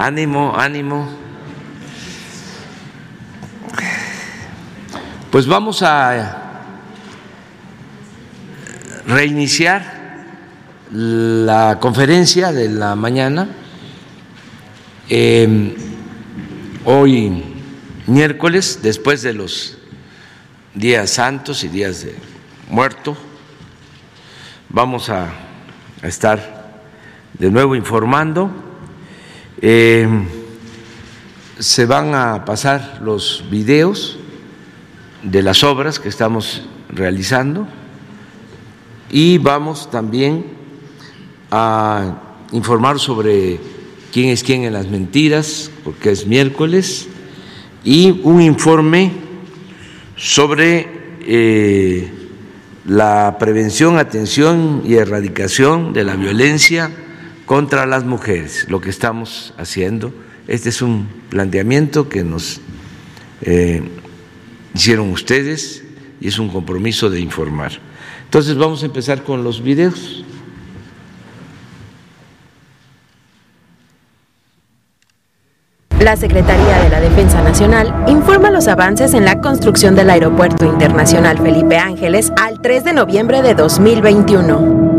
ánimo, ánimo. Pues vamos a reiniciar la conferencia de la mañana. Eh, hoy miércoles, después de los días santos y días de muerto, vamos a, estar de nuevo informando. Eh, se van a pasar los videos de las obras que estamos realizando y vamos también a informar sobre quién es quién en las mentiras, porque es miércoles, y un informe sobre eh, la prevención, atención y erradicación de la violencia contra las mujeres, lo que estamos haciendo. Este es un planteamiento que nos eh, hicieron ustedes y es un compromiso de informar. Entonces vamos a empezar con los videos. La Secretaría de la Defensa Nacional informa los avances en la construcción del Aeropuerto Internacional Felipe Ángeles al 3 de noviembre de 2021.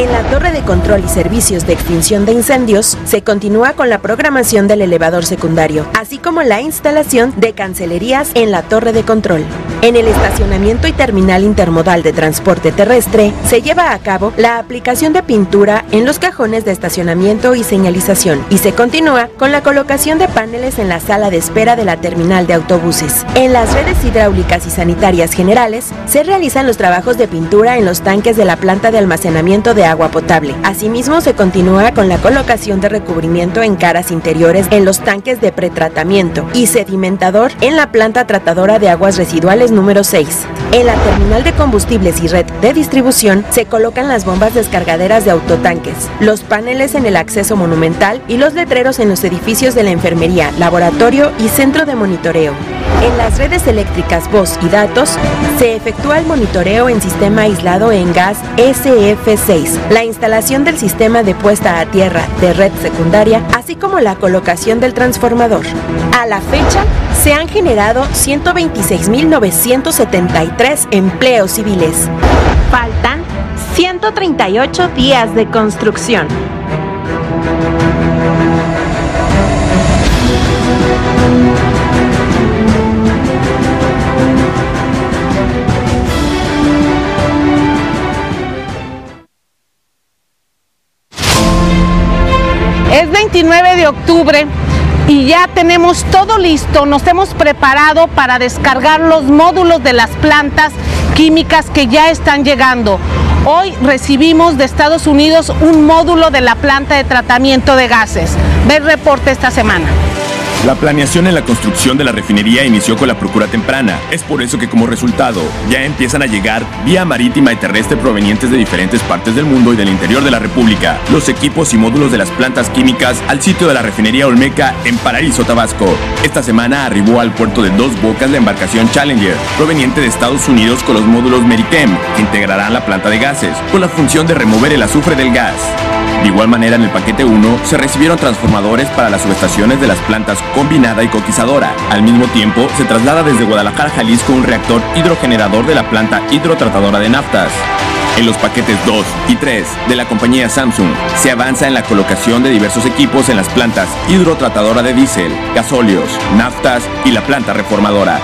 En la torre de control y servicios de extinción de incendios se continúa con la programación del elevador secundario, así como la instalación de cancelerías en la torre de control. En el estacionamiento y terminal intermodal de transporte terrestre se lleva a cabo la aplicación de pintura en los cajones de estacionamiento y señalización y se continúa con la colocación de paneles en la sala de espera de la terminal de autobuses. En las redes hidráulicas y sanitarias generales se realizan los trabajos de pintura en los tanques de la planta de almacenamiento de agua potable. Asimismo, se continúa con la colocación de recubrimiento en caras interiores en los tanques de pretratamiento y sedimentador en la planta tratadora de aguas residuales número 6. En la terminal de combustibles y red de distribución se colocan las bombas descargaderas de autotanques, los paneles en el acceso monumental y los letreros en los edificios de la enfermería, laboratorio y centro de monitoreo. En las redes eléctricas voz y datos se efectúa el monitoreo en sistema aislado en gas SF6, la instalación del sistema de puesta a tierra de red secundaria, así como la colocación del transformador. A la fecha, se han generado 126.973 empleos civiles. Faltan 138 días de construcción. Es 29 de octubre y ya tenemos todo listo, nos hemos preparado para descargar los módulos de las plantas químicas que ya están llegando. Hoy recibimos de Estados Unidos un módulo de la planta de tratamiento de gases. Ve el reporte esta semana. La planeación en la construcción de la refinería inició con la procura temprana. Es por eso que como resultado ya empiezan a llegar vía marítima y terrestre provenientes de diferentes partes del mundo y del interior de la República los equipos y módulos de las plantas químicas al sitio de la refinería Olmeca en Paraíso, Tabasco. Esta semana arribó al puerto de Dos Bocas la embarcación Challenger, proveniente de Estados Unidos con los módulos Merichem, que integrarán la planta de gases, con la función de remover el azufre del gas. De igual manera, en el paquete 1 se recibieron transformadores para las subestaciones de las plantas combinada y coquizadora. Al mismo tiempo, se traslada desde Guadalajara, Jalisco, un reactor hidrogenerador de la planta hidrotratadora de naftas. En los paquetes 2 y 3 de la compañía Samsung se avanza en la colocación de diversos equipos en las plantas hidrotratadora de diésel, gasóleos, naftas y la planta reformadora.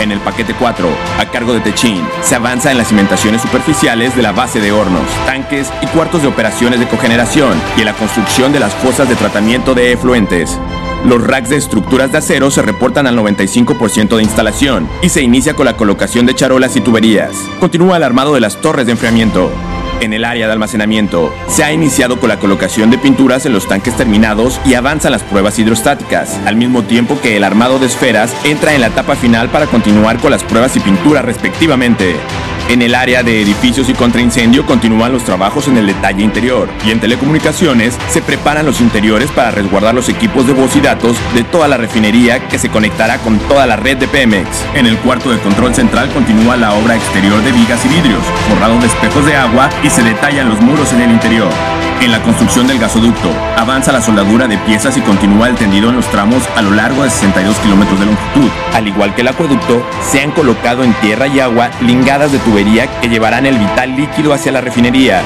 En el paquete 4, a cargo de Techin, se avanza en las cimentaciones superficiales de la base de hornos, tanques y cuartos de operaciones de cogeneración y en la construcción de las fosas de tratamiento de efluentes. Los racks de estructuras de acero se reportan al 95% de instalación y se inicia con la colocación de charolas y tuberías. Continúa el armado de las torres de enfriamiento. En el área de almacenamiento, se ha iniciado con la colocación de pinturas en los tanques terminados y avanzan las pruebas hidrostáticas, al mismo tiempo que el armado de esferas entra en la etapa final para continuar con las pruebas y pinturas respectivamente. En el área de edificios y contraincendio continúan los trabajos en el detalle interior y en telecomunicaciones se preparan los interiores para resguardar los equipos de voz y datos de toda la refinería que se conectará con toda la red de Pemex. En el cuarto de control central continúa la obra exterior de vigas y vidrios, forrado de espejos de agua y se detallan los muros en el interior. En la construcción del gasoducto, avanza la soldadura de piezas y continúa el tendido en los tramos a lo largo de 62 kilómetros de longitud. Al igual que el acueducto, se han colocado en tierra y agua lingadas de tubería que llevarán el vital líquido hacia la refinería.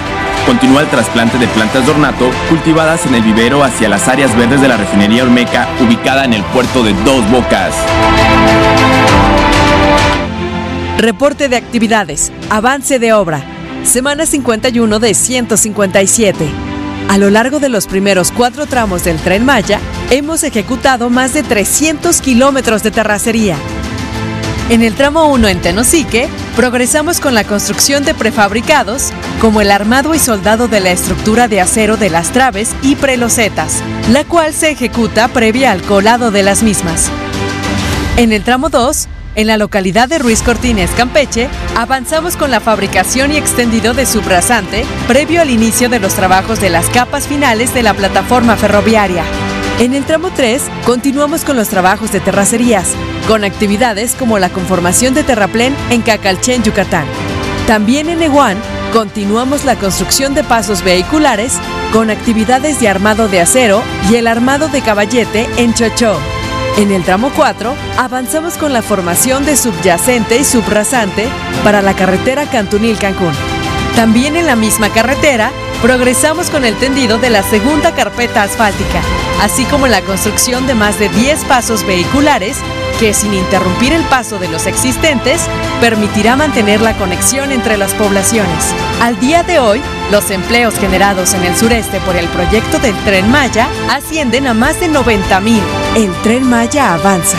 Continúa el trasplante de plantas de ornato cultivadas en el vivero hacia las áreas verdes de la refinería Olmeca, ubicada en el puerto de Dos Bocas. Reporte de actividades. Avance de obra. Semana 51 de 157. A lo largo de los primeros cuatro tramos del tren Maya, hemos ejecutado más de 300 kilómetros de terracería. En el tramo 1 en Tenosique, progresamos con la construcción de prefabricados, como el armado y soldado de la estructura de acero de las traves y prelocetas, la cual se ejecuta previa al colado de las mismas. En el tramo 2, en la localidad de Ruiz Cortines, Campeche, avanzamos con la fabricación y extendido de subrasante previo al inicio de los trabajos de las capas finales de la plataforma ferroviaria. En el tramo 3, continuamos con los trabajos de terracerías, con actividades como la conformación de terraplén en Cacalchen, Yucatán. También en Eguán, continuamos la construcción de pasos vehiculares con actividades de armado de acero y el armado de caballete en Chochó. En el tramo 4, avanzamos con la formación de subyacente y subrasante para la carretera Cantunil-Cancún. También en la misma carretera, progresamos con el tendido de la segunda carpeta asfáltica, así como la construcción de más de 10 pasos vehiculares que, sin interrumpir el paso de los existentes, permitirá mantener la conexión entre las poblaciones. Al día de hoy, los empleos generados en el sureste por el proyecto del Tren Maya ascienden a más de 90.000. El Tren Maya avanza.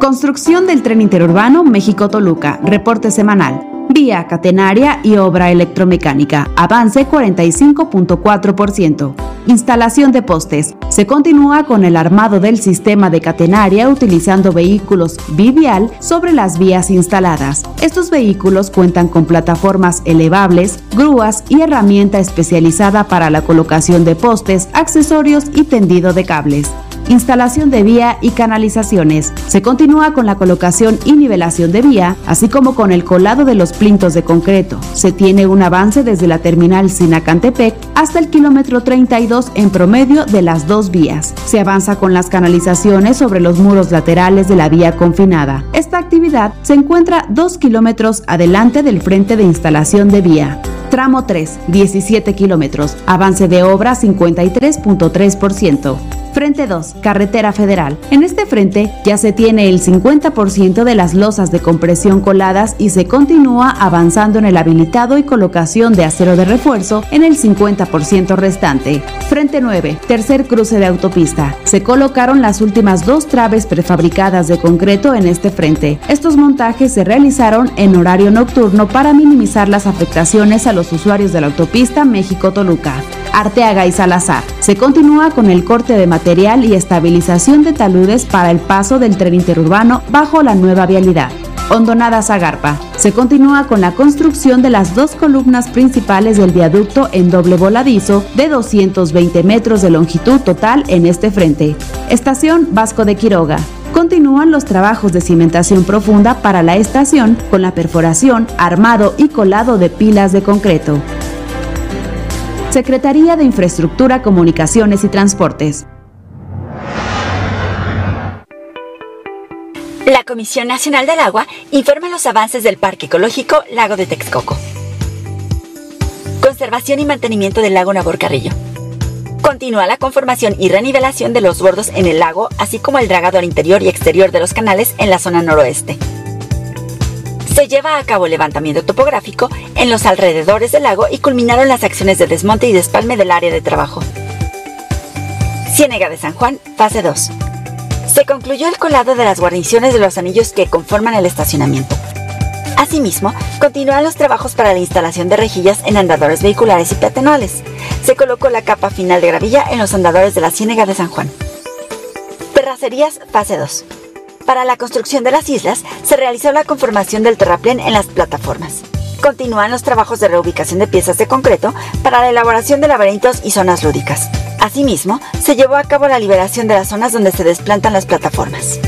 Construcción del tren interurbano México-Toluca. Reporte semanal. Vía catenaria y obra electromecánica. Avance 45.4%. Instalación de postes. Se continúa con el armado del sistema de catenaria utilizando vehículos bivial sobre las vías instaladas. Estos vehículos cuentan con plataformas elevables, grúas y herramienta especializada para la colocación de postes, accesorios y tendido de cables instalación de vía y canalizaciones. Se continúa con la colocación y nivelación de vía, así como con el colado de los plintos de concreto. Se tiene un avance desde la terminal Sinacantepec hasta el kilómetro 32 en promedio de las dos vías. Se avanza con las canalizaciones sobre los muros laterales de la vía confinada. Esta actividad se encuentra dos kilómetros adelante del frente de instalación de vía. Tramo 3, 17 kilómetros. Avance de obra 53.3%. Frente 2, Carretera Federal. En este frente ya se tiene el 50% de las losas de compresión coladas y se continúa avanzando en el habilitado y colocación de acero de refuerzo en el 50% restante. Frente 9, tercer cruce de autopista. Se colocaron las últimas dos traves prefabricadas de concreto en este frente. Estos montajes se realizaron en horario nocturno para minimizar las afectaciones a los usuarios de la autopista México-Toluca. Arteaga y Salazar. Se continúa con el corte de material y estabilización de taludes para el paso del tren interurbano bajo la nueva vialidad. Hondonada Zagarpa. Se continúa con la construcción de las dos columnas principales del viaducto en doble voladizo de 220 metros de longitud total en este frente. Estación Vasco de Quiroga. Continúan los trabajos de cimentación profunda para la estación con la perforación, armado y colado de pilas de concreto. Secretaría de Infraestructura, Comunicaciones y Transportes. La Comisión Nacional del Agua informa los avances del Parque Ecológico Lago de Texcoco. Conservación y mantenimiento del lago Nabor Carrillo. Continúa la conformación y renivelación de los bordos en el lago, así como el dragado al interior y exterior de los canales en la zona noroeste se lleva a cabo levantamiento topográfico en los alrededores del lago y culminaron las acciones de desmonte y despalme del área de trabajo. Ciénega de San Juan, fase 2. Se concluyó el colado de las guarniciones de los anillos que conforman el estacionamiento. Asimismo, continúan los trabajos para la instalación de rejillas en andadores vehiculares y peatonales. Se colocó la capa final de gravilla en los andadores de la Ciénega de San Juan. Terracerías, fase 2. Para la construcción de las islas, se realizó la conformación del terraplén en las plataformas. Continúan los trabajos de reubicación de piezas de concreto para la elaboración de laberintos y zonas lúdicas. Asimismo, se llevó a cabo la liberación de las zonas donde se desplantan las plataformas.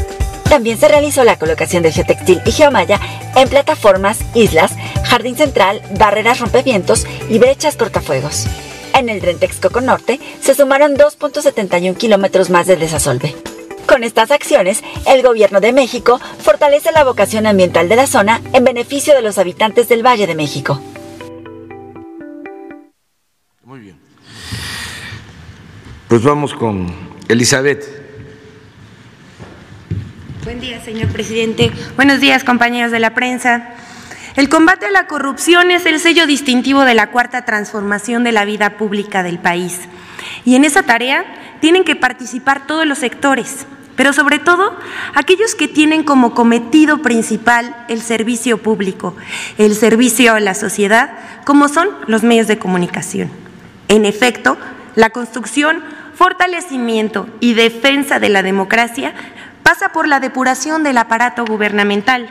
También se realizó la colocación de geotextil y geomalla en plataformas, islas, Jardín Central, barreras rompevientos y brechas cortafuegos. En el tren Texcoco Norte se sumaron 2.71 kilómetros más de desasolve. Con estas acciones, el Gobierno de México fortalece la vocación ambiental de la zona en beneficio de los habitantes del Valle de México. Muy bien. Pues vamos con Elizabeth. Buen día, señor presidente. Buenos días, compañeros de la prensa. El combate a la corrupción es el sello distintivo de la cuarta transformación de la vida pública del país. Y en esa tarea tienen que participar todos los sectores, pero sobre todo aquellos que tienen como cometido principal el servicio público, el servicio a la sociedad, como son los medios de comunicación. En efecto, la construcción, fortalecimiento y defensa de la democracia pasa por la depuración del aparato gubernamental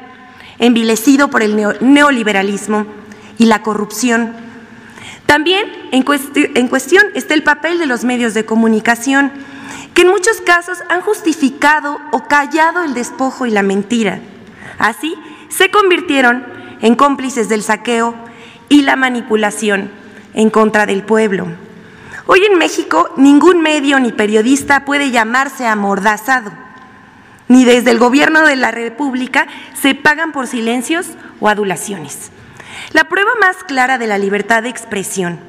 envilecido por el neoliberalismo y la corrupción. También en, cuestión está el papel de los medios de comunicación, que en muchos casos han justificado o callado el despojo y la mentira. Así se convirtieron en cómplices del saqueo y la manipulación en contra del pueblo. Hoy en México ningún medio ni periodista puede llamarse amordazado ni desde el gobierno de la República se pagan por silencios o adulaciones. La prueba más clara de la libertad de expresión,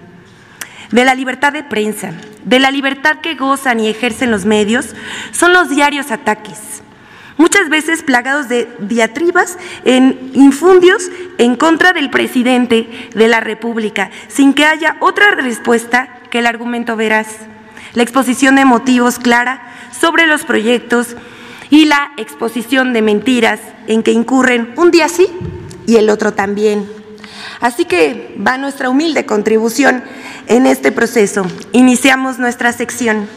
de la libertad de prensa, de la libertad que gozan y ejercen los medios, son los diarios ataques, muchas veces plagados de diatribas en infundios en contra del presidente de la República, sin que haya otra respuesta que el argumento veraz, la exposición de motivos clara sobre los proyectos, y la exposición de mentiras en que incurren un día sí y el otro también. Así que va nuestra humilde contribución en este proceso. Iniciamos nuestra sección.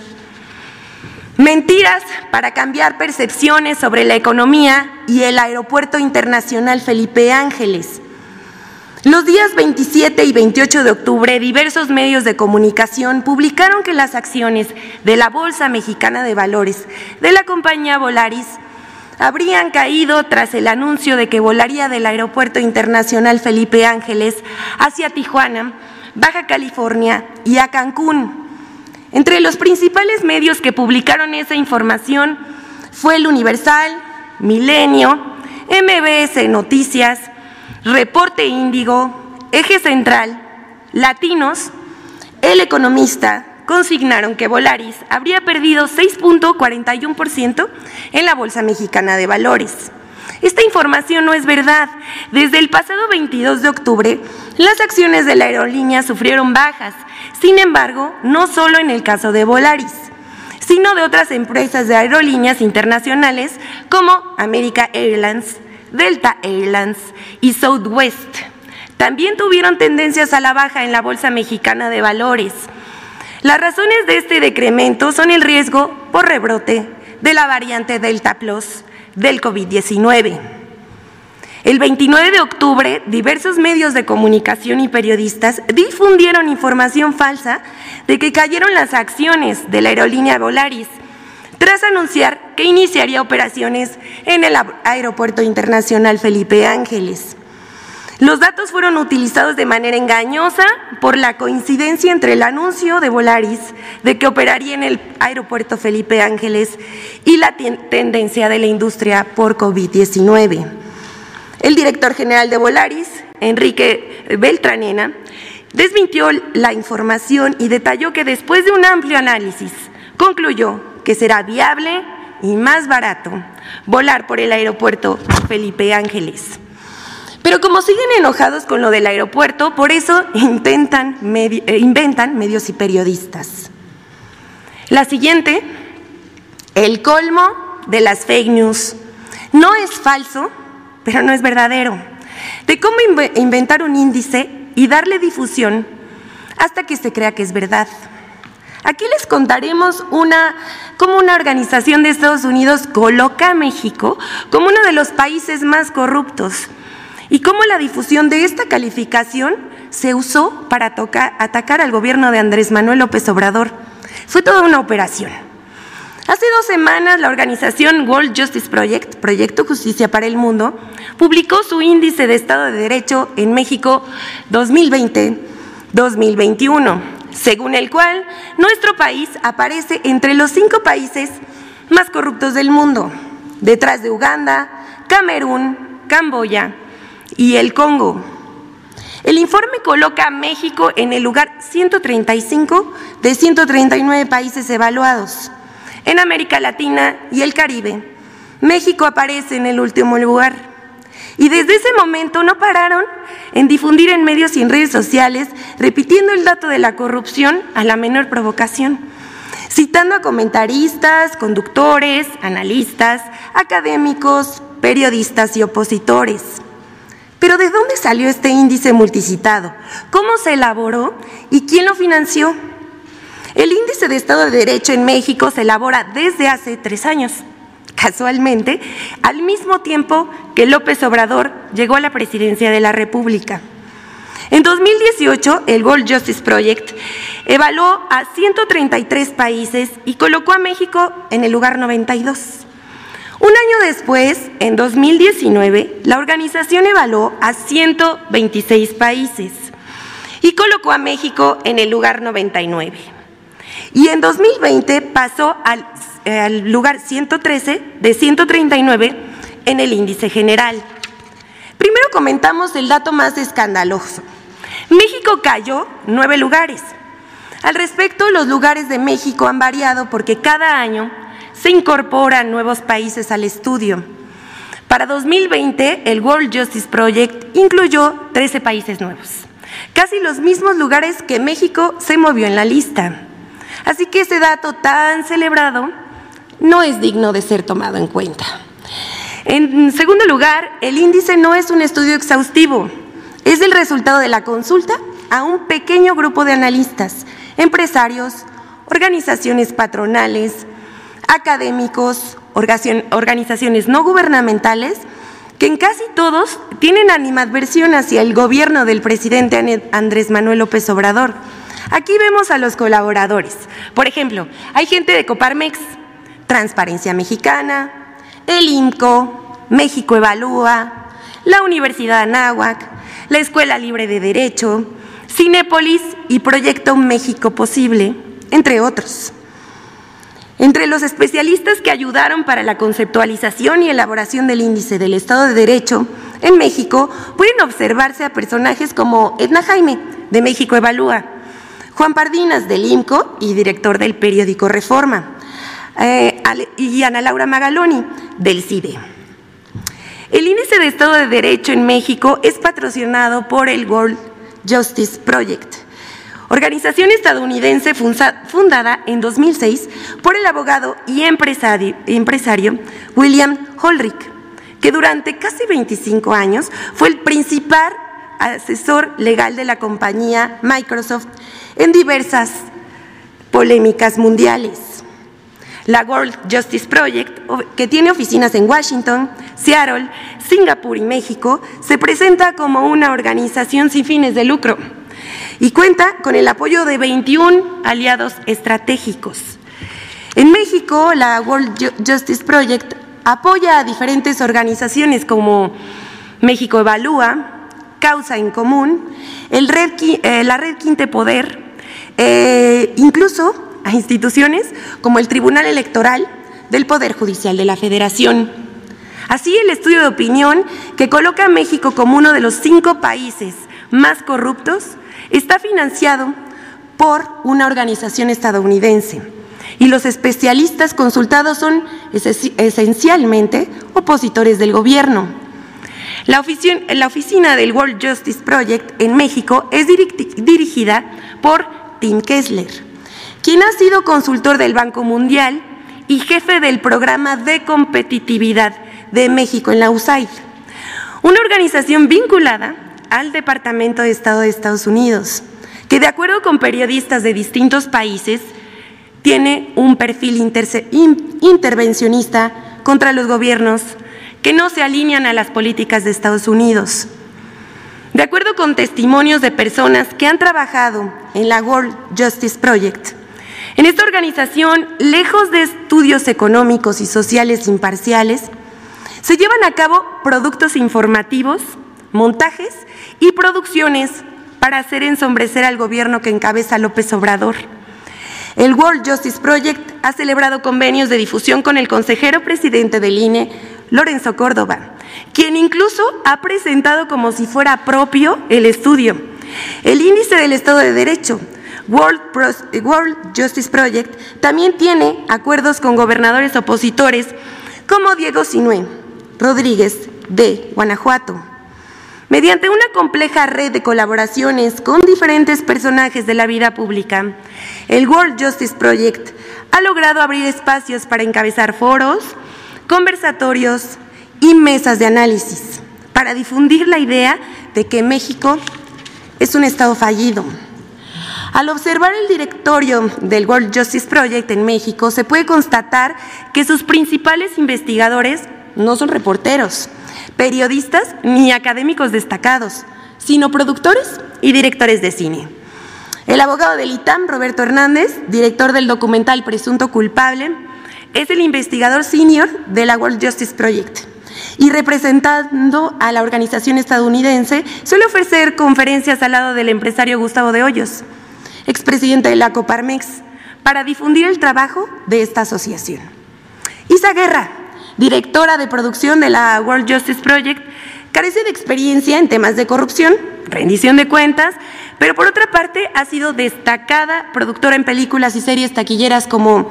Mentiras para cambiar percepciones sobre la economía y el Aeropuerto Internacional Felipe Ángeles. Los días 27 y 28 de octubre, diversos medios de comunicación publicaron que las acciones de la Bolsa Mexicana de Valores de la compañía Volaris habrían caído tras el anuncio de que volaría del Aeropuerto Internacional Felipe Ángeles hacia Tijuana, Baja California y a Cancún. Entre los principales medios que publicaron esa información fue el Universal, Milenio, MBS Noticias, Reporte Índigo, Eje Central, Latinos, El Economista consignaron que Volaris habría perdido 6.41% en la Bolsa Mexicana de Valores. Esta información no es verdad. Desde el pasado 22 de octubre, las acciones de la aerolínea sufrieron bajas. Sin embargo, no solo en el caso de Volaris, sino de otras empresas de aerolíneas internacionales como America Airlines, Delta Airlines y Southwest. También tuvieron tendencias a la baja en la Bolsa Mexicana de Valores. Las razones de este decremento son el riesgo por rebrote de la variante Delta Plus del COVID-19. El 29 de octubre, diversos medios de comunicación y periodistas difundieron información falsa de que cayeron las acciones de la aerolínea Volaris tras anunciar que iniciaría operaciones en el Aeropuerto Internacional Felipe Ángeles. Los datos fueron utilizados de manera engañosa por la coincidencia entre el anuncio de Volaris de que operaría en el Aeropuerto Felipe Ángeles y la tendencia de la industria por COVID-19. El director general de Volaris, Enrique Beltranena, desmintió la información y detalló que después de un amplio análisis concluyó que será viable y más barato volar por el aeropuerto Felipe Ángeles. Pero como siguen enojados con lo del aeropuerto, por eso intentan, eh, inventan medios y periodistas. La siguiente, el colmo de las fake news. No es falso, pero no es verdadero. De cómo inventar un índice y darle difusión hasta que se crea que es verdad. Aquí les contaremos una, cómo una organización de Estados Unidos coloca a México como uno de los países más corruptos y cómo la difusión de esta calificación se usó para atacar al gobierno de Andrés Manuel López Obrador. Fue toda una operación. Hace dos semanas la organización World Justice Project, Proyecto Justicia para el Mundo, publicó su índice de Estado de Derecho en México 2020-2021, según el cual nuestro país aparece entre los cinco países más corruptos del mundo, detrás de Uganda, Camerún, Camboya y el Congo. El informe coloca a México en el lugar 135 de 139 países evaluados. En América Latina y el Caribe, México aparece en el último lugar. Y desde ese momento no pararon en difundir en medios y en redes sociales, repitiendo el dato de la corrupción a la menor provocación, citando a comentaristas, conductores, analistas, académicos, periodistas y opositores. Pero ¿de dónde salió este índice multicitado? ¿Cómo se elaboró y quién lo financió? El índice de Estado de Derecho en México se elabora desde hace tres años, casualmente, al mismo tiempo que López Obrador llegó a la presidencia de la República. En 2018, el World Justice Project evaluó a 133 países y colocó a México en el lugar 92. Un año después, en 2019, la organización evaluó a 126 países y colocó a México en el lugar 99. Y en 2020 pasó al, al, lugar 113 de 139 en el índice general. Primero comentamos el dato más escandaloso. México cayó nueve lugares. Al respecto, los lugares de México han variado porque cada año se incorporan nuevos países al estudio. Para 2020, el World Justice Project incluyó 13 países nuevos, casi los mismos lugares que México se movió en la lista. Así que ese dato tan celebrado no es digno de ser tomado en cuenta. En segundo lugar, el índice no es un estudio exhaustivo, es el resultado de la consulta a un pequeño grupo de analistas, empresarios, organizaciones patronales, académicos, organizaciones no gubernamentales, que en casi todos tienen animadversión hacia el gobierno del presidente Andrés Manuel López Obrador. Aquí vemos a los colaboradores. Por ejemplo, hay gente de Coparmex, Transparencia Mexicana, el IMCO, México Evalúa, la Universidad Anáhuac, la Escuela Libre de Derecho, Cinépolis y Proyecto México Posible, entre otros. Entre los especialistas que ayudaron para la conceptualización y elaboración del índice del Estado de Derecho en México pueden observarse a personajes como Edna Jaime, de México Evalúa, Juan Pardinas, del IMCO y director del periódico Reforma, eh, y Ana Laura Magaloni, del CIDE. El índice de Estado de Derecho en México es patrocinado por el World Justice Project organización estadounidense fundada en 2006 por el abogado y empresario, William Holrick, que durante casi 25 años fue el principal asesor legal de la compañía Microsoft en diversas polémicas mundiales. La World Justice Project, que tiene oficinas en Washington, Seattle, Singapur y México, se presenta como una organización sin fines de lucro y cuenta con el apoyo de 21 aliados estratégicos. En México, la World Justice Project apoya a diferentes organizaciones como México Evalúa, Causa en Común, eh, la Red Quinte Poder, eh, incluso a instituciones como el Tribunal Electoral del Poder Judicial de la Federación. Así, el estudio de opinión que coloca a México como uno de los cinco países más corruptos está financiado por una organización estadounidense y los especialistas consultados son esencialmente opositores del gobierno. La oficina, del World Justice Project en México es dirigida por Tim Kessler, quien ha sido consultor del Banco Mundial y jefe del programa de competitividad de México en la USAID, una organización vinculada al Departamento de Estado de Estados Unidos, que de acuerdo con periodistas de distintos países, tiene un perfil intervencionista contra los gobiernos que no se alinean a las políticas de Estados Unidos. De acuerdo con testimonios de personas que han trabajado en la World Justice Project, En esta organización, lejos de estudios económicos y sociales imparciales, se llevan a cabo productos informativos, montajes y producciones para hacer ensombrecer al gobierno que encabeza López Obrador. El World Justice Project ha celebrado convenios de difusión con el consejero presidente del INE, Lorenzo Córdoba, quien incluso ha presentado como si fuera propio el estudio. El índice del Estado de Derecho, World, Justice Project, también tiene acuerdos con gobernadores opositores como Diego Sinué Rodríguez de Guanajuato, Mediante una compleja red de colaboraciones con diferentes personajes de la vida pública, el World Justice Project ha logrado abrir espacios para encabezar foros, conversatorios y mesas de análisis para difundir la idea de que México es un Estado fallido. Al observar el directorio del World Justice Project en México, se puede constatar que sus principales investigadores no son reporteros, periodistas ni académicos destacados, sino productores y directores de cine. El abogado del ITAM, Roberto Hernández, director del documental Presunto Culpable, es el investigador senior de la World Justice Project y representando a la organización estadounidense suele ofrecer conferencias al lado del empresario Gustavo de Hoyos, expresidente de la Coparmex, para difundir el trabajo de esta asociación. Isa Guerra, directora de producción de la World Justice Project, carece de experiencia en temas de corrupción, rendición de cuentas, pero por otra parte ha sido destacada productora en películas y series taquilleras como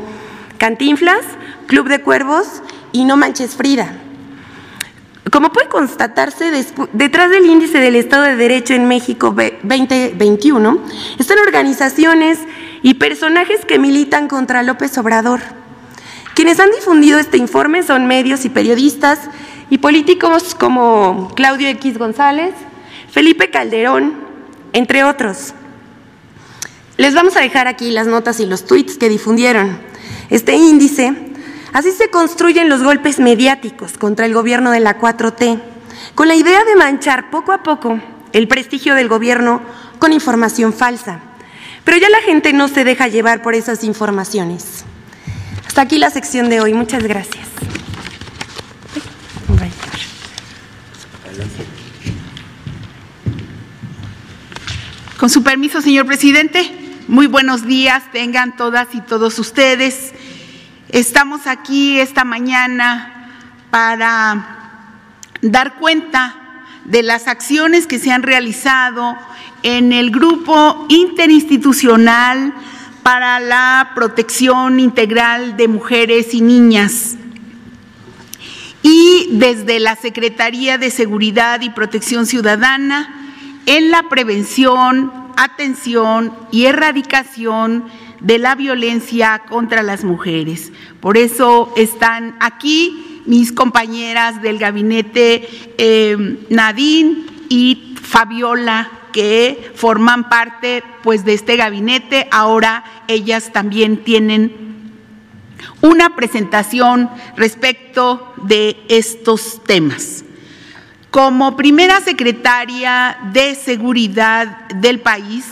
Cantinflas, Club de Cuervos y No Manches Frida. Como puede constatarse, detrás del índice del Estado de Derecho en México 2021 están organizaciones y personajes que militan contra López Obrador quienes han difundido este informe son medios y periodistas y políticos como Claudio X González, Felipe Calderón, entre otros. Les vamos a dejar aquí las notas y los tweets que difundieron. Este índice, así se construyen los golpes mediáticos contra el gobierno de la 4T, con la idea de manchar poco a poco el prestigio del gobierno con información falsa. Pero ya la gente no se deja llevar por esas informaciones. Hasta aquí la sección de hoy. Muchas gracias. Con su permiso, señor presidente, muy buenos días tengan todas y todos ustedes. Estamos aquí esta mañana para dar cuenta de las acciones que se han realizado en el grupo interinstitucional para la protección integral de mujeres y niñas. Y desde la Secretaría de Seguridad y Protección Ciudadana en la prevención, atención y erradicación de la violencia contra las mujeres. Por eso están aquí mis compañeras del gabinete eh, Nadine y Fabiola que forman parte pues de este gabinete, ahora ellas también tienen una presentación respecto de estos temas. Como primera secretaria de seguridad del país,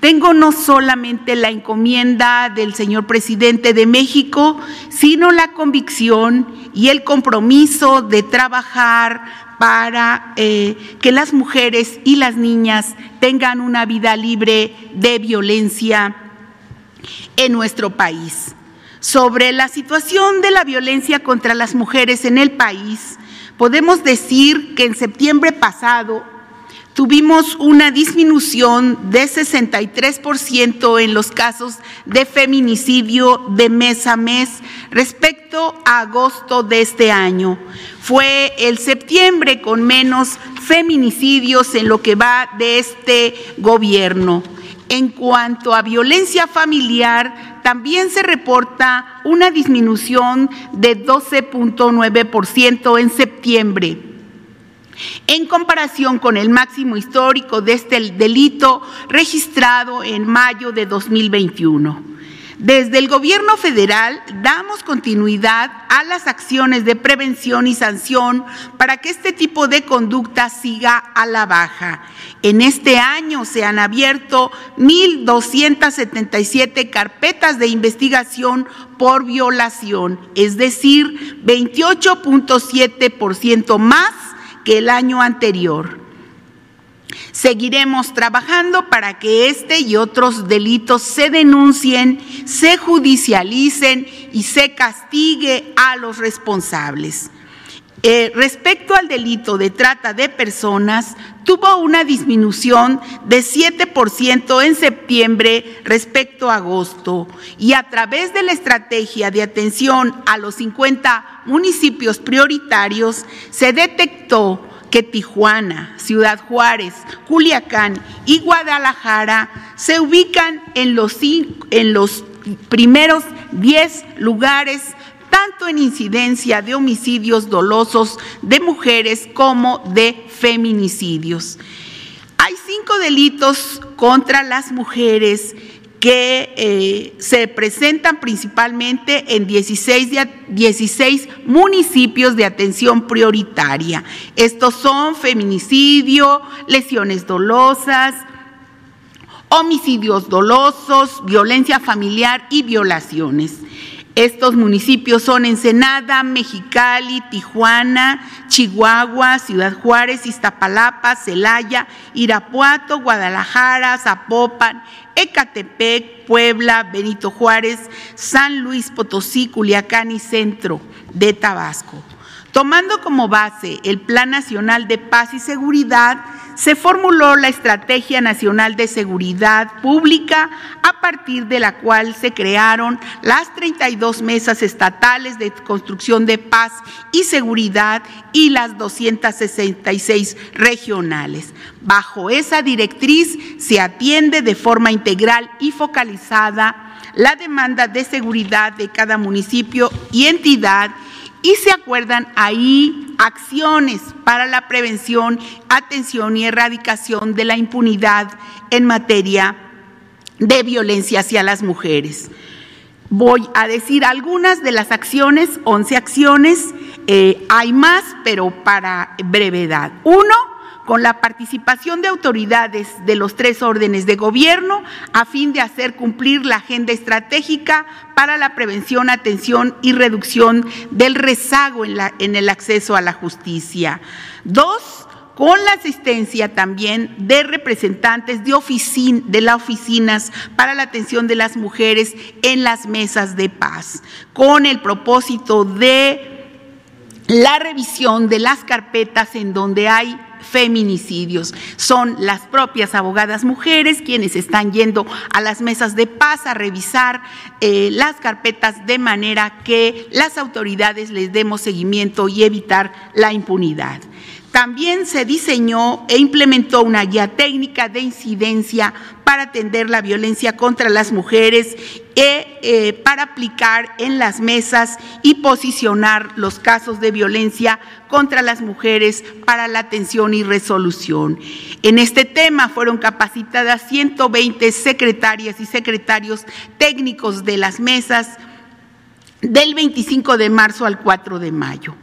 tengo no solamente la encomienda del señor presidente de México, sino la convicción y el compromiso de trabajar para eh, que las mujeres y las niñas tengan una vida libre de violencia en nuestro país. Sobre la situación de la violencia contra las mujeres en el país, podemos decir que en septiembre pasado tuvimos una disminución de 63% en los casos de feminicidio de mes a mes respecto a agosto de este año. Fue el septiembre con menos feminicidios en lo que va de este gobierno. En cuanto a violencia familiar, también se reporta una disminución de 12.9% en septiembre en comparación con el máximo histórico de este delito registrado en mayo de 2021. Desde el gobierno federal damos continuidad a las acciones de prevención y sanción para que este tipo de conducta siga a la baja. En este año se han abierto 1.277 carpetas de investigación por violación, es decir, 28.7% más el año anterior. Seguiremos trabajando para que este y otros delitos se denuncien, se judicialicen y se castigue a los responsables. Eh, respecto al delito de trata de personas, tuvo una disminución de 7% en septiembre respecto a agosto. Y a través de la estrategia de atención a los 50 municipios prioritarios se detectó que Tijuana, Ciudad Juárez, Culiacán y Guadalajara se ubican en los, en los primeros 10 lugares tanto en incidencia de homicidios dolosos de mujeres como de feminicidios. Hay cinco delitos contra las mujeres que eh, se presentan principalmente en 16, 16 municipios de atención prioritaria. Estos son feminicidio, lesiones dolosas, homicidios dolosos, violencia familiar y violaciones. Estos municipios son Ensenada, Mexicali, Tijuana, Chihuahua, Ciudad Juárez, Iztapalapa, Celaya, Irapuato, Guadalajara, Zapopan, Ecatepec, Puebla, Benito Juárez, San Luis Potosí, Culiacán y Centro de Tabasco. Tomando como base el Plan Nacional de Paz y Seguridad, se formuló la Estrategia Nacional de Seguridad Pública, a partir de la cual se crearon las 32 mesas estatales de construcción de paz y seguridad y las 266 regionales. Bajo esa directriz se atiende de forma integral y focalizada la demanda de seguridad de cada municipio y entidad y se acuerdan ahí acciones para la prevención, atención y erradicación de la impunidad en materia de violencia hacia las mujeres. Voy a decir algunas de las acciones, 11 acciones, eh, hay más, pero para brevedad. Uno, con la participación de autoridades de los tres órdenes de gobierno a fin de hacer cumplir la agenda estratégica para la prevención, atención y reducción del rezago en, el acceso a la justicia. Dos, con la asistencia también de representantes de, de las oficinas para la atención de las mujeres en las mesas de paz, con el propósito de la revisión de las carpetas en donde hay feminicidios. Son las propias abogadas mujeres quienes están yendo a las mesas de paz a revisar eh, las carpetas de manera que las autoridades les demos seguimiento y evitar la impunidad. También se diseñó e implementó una guía técnica de incidencia para atender la violencia contra las mujeres e eh, para aplicar en las mesas y posicionar los casos de violencia contra las mujeres para la atención y resolución. En este tema fueron capacitadas 120 secretarias y secretarios técnicos de las mesas del 25 de marzo al 4 de mayo.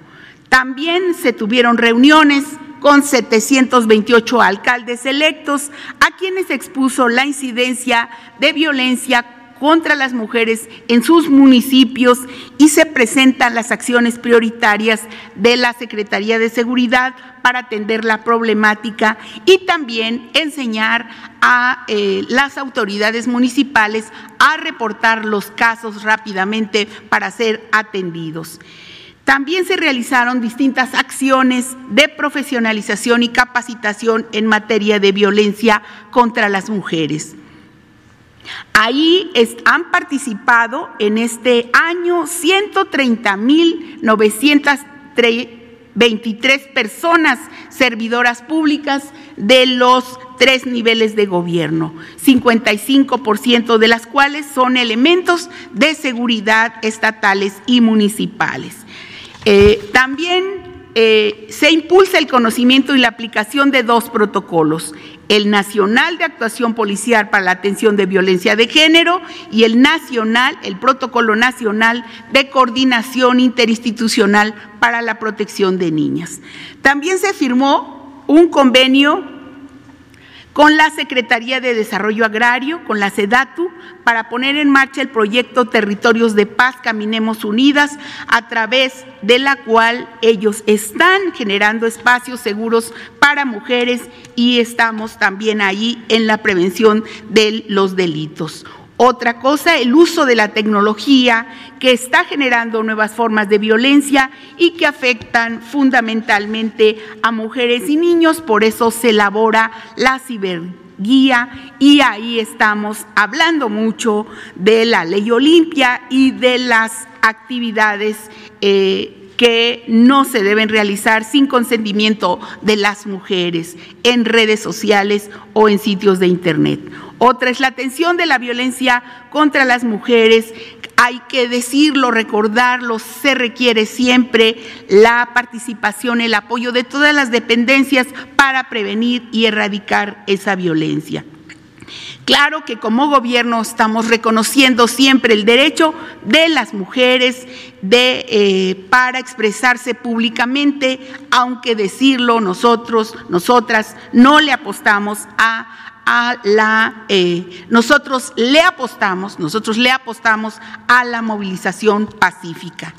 También se tuvieron reuniones con 728 alcaldes electos a quienes expuso la incidencia de violencia contra las mujeres en sus municipios y se presentan las acciones prioritarias de la Secretaría de Seguridad para atender la problemática y también enseñar a eh, las autoridades municipales a reportar los casos rápidamente para ser atendidos. También se realizaron distintas acciones de profesionalización y capacitación en materia de violencia contra las mujeres. Ahí han participado en este año 130.923 personas servidoras públicas de los tres niveles de gobierno, 55% de las cuales son elementos de seguridad estatales y municipales. Eh, también eh, se impulsa el conocimiento y la aplicación de dos protocolos, el Nacional de Actuación Policial para la Atención de Violencia de Género y el Nacional, el Protocolo Nacional de Coordinación Interinstitucional para la Protección de Niñas. También se firmó un convenio con la Secretaría de Desarrollo Agrario, con la SEDATU, para poner en marcha el proyecto Territorios de Paz Caminemos Unidas, a través de la cual ellos están generando espacios seguros para mujeres y estamos también ahí en la prevención de los delitos. Otra cosa, el uso de la tecnología que está generando nuevas formas de violencia y que afectan fundamentalmente a mujeres y niños, por eso se elabora la ciberguía y ahí estamos hablando mucho de la ley Olimpia y de las actividades eh, que no se deben realizar sin consentimiento de las mujeres en redes sociales o en sitios de Internet. Otra es la atención de la violencia contra las mujeres. Hay que decirlo, recordarlo, se requiere siempre la participación, el apoyo de todas las dependencias para prevenir y erradicar esa violencia. Claro que como gobierno estamos reconociendo siempre el derecho de las mujeres de, eh, para expresarse públicamente, aunque decirlo nosotros, nosotras, no le apostamos a, a la, eh, nosotros le apostamos, nosotros le apostamos a la movilización pacífica.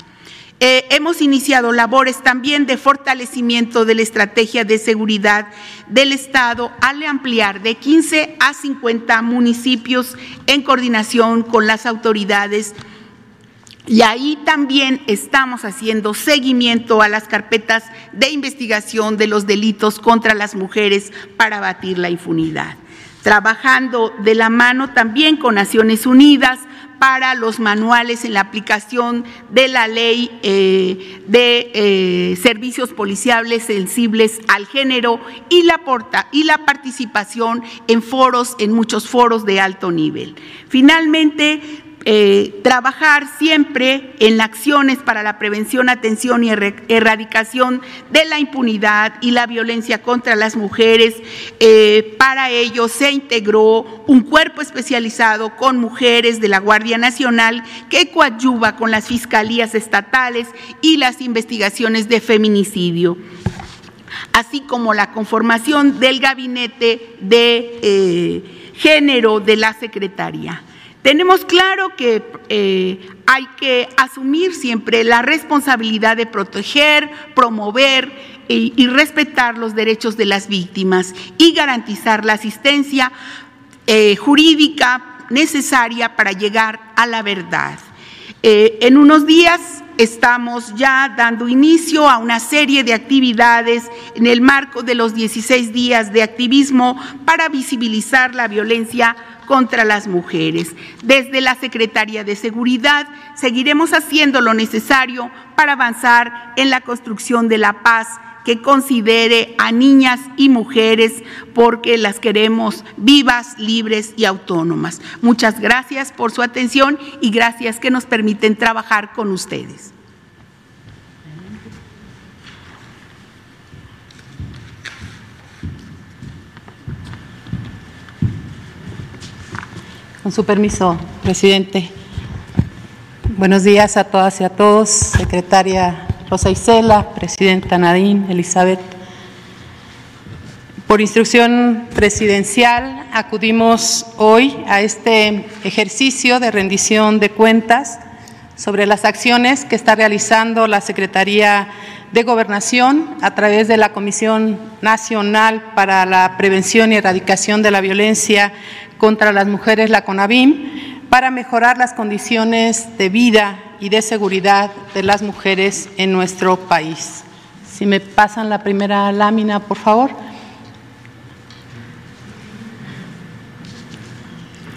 Eh, hemos iniciado labores también de fortalecimiento de la estrategia de seguridad del Estado al ampliar de 15 a 50 municipios en coordinación con las autoridades y ahí también estamos haciendo seguimiento a las carpetas de investigación de los delitos contra las mujeres para batir la impunidad. Trabajando de la mano también con Naciones Unidas, para los manuales en la aplicación de la ley eh, de eh, servicios policiales sensibles al género y la, y la participación en foros, en muchos foros de alto nivel. Finalmente, eh, trabajar siempre en acciones para la prevención, atención y erradicación de la impunidad y la violencia contra las mujeres. Eh, para ello se integró un cuerpo especializado con mujeres de la Guardia Nacional que coadyuva con las fiscalías estatales y las investigaciones de feminicidio así como la conformación del gabinete de eh, género de la Secretaría. Tenemos claro que eh, hay que asumir siempre la responsabilidad de proteger, promover y, respetar los derechos de las víctimas y garantizar la asistencia eh, jurídica necesaria para llegar a la verdad. Eh, en unos días estamos ya dando inicio a una serie de actividades en el marco de los 16 días de activismo para visibilizar la violencia contra las mujeres. Desde la Secretaría de Seguridad seguiremos haciendo lo necesario para avanzar en la construcción de la paz que considere a niñas y mujeres porque las queremos vivas, libres y autónomas. Muchas gracias por su atención y gracias que nos permiten trabajar con ustedes. Con su permiso, presidente. Buenos días a todas y a todos, secretaria Rosa Isela, presidenta Nadine, Elizabeth. Por instrucción presidencial acudimos hoy a este ejercicio de rendición de cuentas sobre las acciones que está realizando la Secretaría de Gobernación a través de la Comisión Nacional para la Prevención y Erradicación de la Violencia contra las mujeres, la CONAVIM, para mejorar las condiciones de vida y de seguridad de las mujeres en nuestro país. Si me pasan la primera lámina, por favor.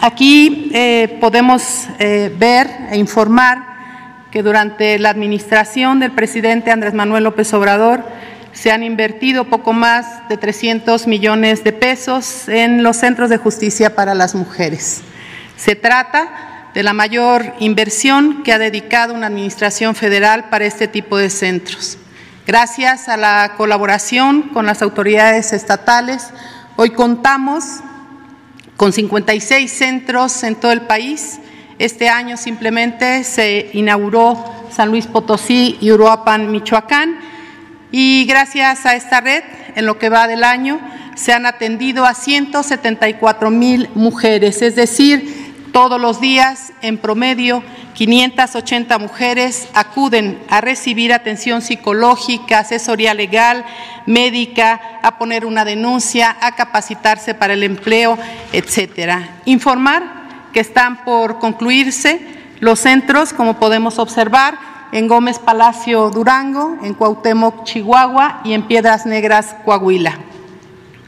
Aquí eh, podemos eh, ver e informar que durante la administración del presidente Andrés Manuel López Obrador se han invertido poco más de 300 millones de pesos en los centros de justicia para las mujeres. Se trata de la mayor inversión que ha dedicado una administración federal para este tipo de centros. Gracias a la colaboración con las autoridades estatales, Hoy contamos con 56 centros en todo el país. Este año simplemente se inauguró San Luis Potosí y Uruapan, Michoacán. Y gracias a esta red, en lo que va del año, se han atendido a 174 mil mujeres, es decir, todos los días, en promedio, 580 mujeres acuden a recibir atención psicológica, asesoría legal, médica, a poner una denuncia, a capacitarse para el empleo, etcétera. Informar que están por concluirse los centros, como podemos observar, en Gómez Palacio Durango, en Cuauhtémoc Chihuahua y en Piedras Negras Coahuila.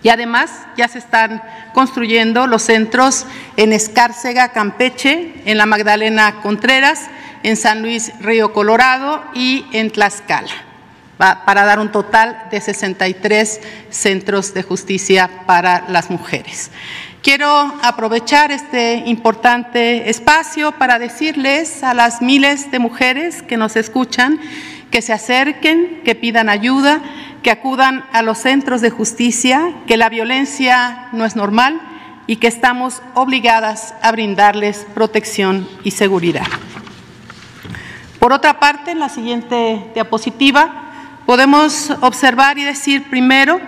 Y además ya se están construyendo los centros en Escárcega, Campeche, en la Magdalena Contreras, en San Luis Río Colorado y en Tlaxcala, para dar un total de 63 centros de justicia para las mujeres. Quiero aprovechar este importante espacio para decirles a las miles de mujeres que nos escuchan que se acerquen, que pidan ayuda, que acudan a los centros de justicia, que la violencia no es normal y que estamos obligadas a brindarles protección y seguridad. Por otra parte, en la siguiente diapositiva podemos observar y decir primero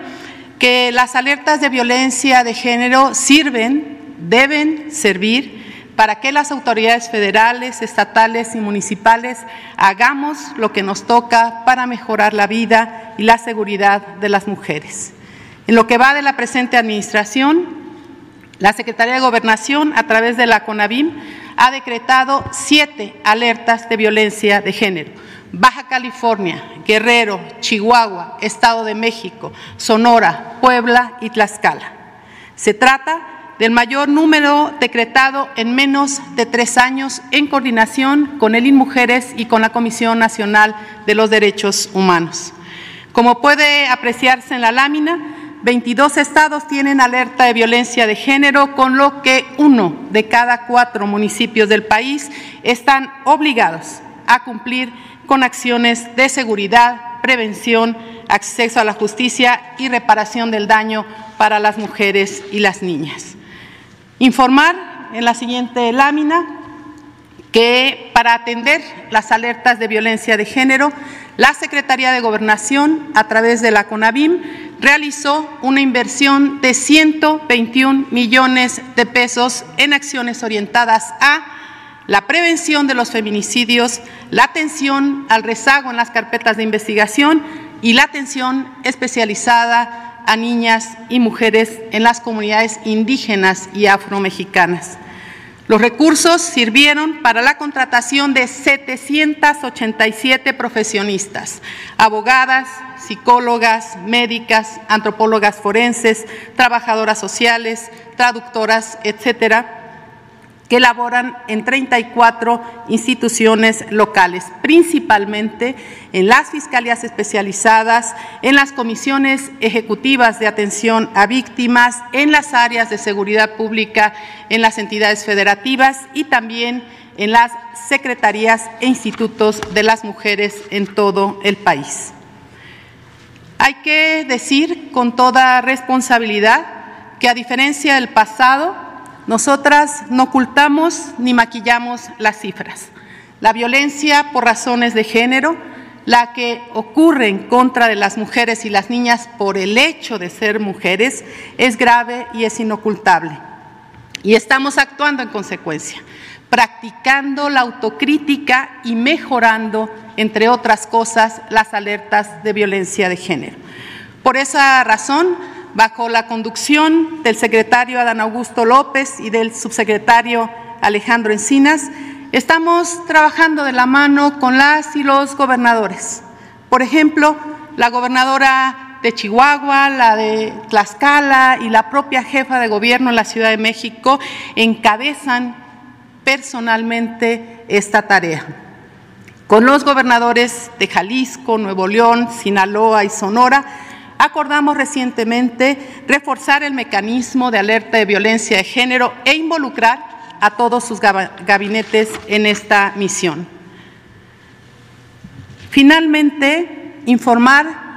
que las alertas de violencia de género sirven, deben servir para que las autoridades federales, estatales y municipales hagamos lo que nos toca para mejorar la vida y la seguridad de las mujeres. En lo que va de la presente administración, la Secretaría de Gobernación, a través de la CONAVIM, ha decretado siete alertas de violencia de género. Baja California, Guerrero, Chihuahua, Estado de México, Sonora, Puebla y Tlaxcala. Se trata del mayor número decretado en menos de tres años en coordinación con el INMujeres y con la Comisión Nacional de los Derechos Humanos. Como puede apreciarse en la lámina, 22 estados tienen alerta de violencia de género, con lo que uno de cada cuatro municipios del país están obligados a cumplir con acciones de seguridad, prevención, acceso a la justicia y reparación del daño para las mujeres y las niñas. Informar en la siguiente lámina que para atender las alertas de violencia de género, la Secretaría de Gobernación, a través de la CONAVIM, realizó una inversión de 121 millones de pesos en acciones orientadas a la prevención de los feminicidios, la atención al rezago en las carpetas de investigación y la atención especializada a niñas y mujeres en las comunidades indígenas y afromexicanas. Los recursos sirvieron para la contratación de 787 profesionistas, abogadas, psicólogas, médicas, antropólogas forenses, trabajadoras sociales, traductoras, etcétera, que laboran en 34 instituciones locales, principalmente en las fiscalías especializadas, en las comisiones ejecutivas de atención a víctimas, en las áreas de seguridad pública, en las entidades federativas y también en las secretarías e institutos de las mujeres en todo el país. Hay que decir con toda responsabilidad que a diferencia del pasado, nosotras no ocultamos ni maquillamos las cifras. La violencia por razones de género, la que ocurre en contra de las mujeres y las niñas por el hecho de ser mujeres, es grave y es inocultable. Y estamos actuando en consecuencia, practicando la autocrítica y mejorando, entre otras cosas, las alertas de violencia de género. Por esa razón, bajo la conducción del secretario Adán Augusto López y del subsecretario Alejandro Encinas, estamos trabajando de la mano con las y los gobernadores. Por ejemplo, la gobernadora de Chihuahua, la de Tlaxcala y la propia jefa de gobierno en la Ciudad de México encabezan personalmente esta tarea. Con los gobernadores de Jalisco, Nuevo León, Sinaloa y Sonora, acordamos recientemente reforzar el mecanismo de alerta de violencia de género e involucrar a todos sus gabinetes en esta misión. Finalmente, informar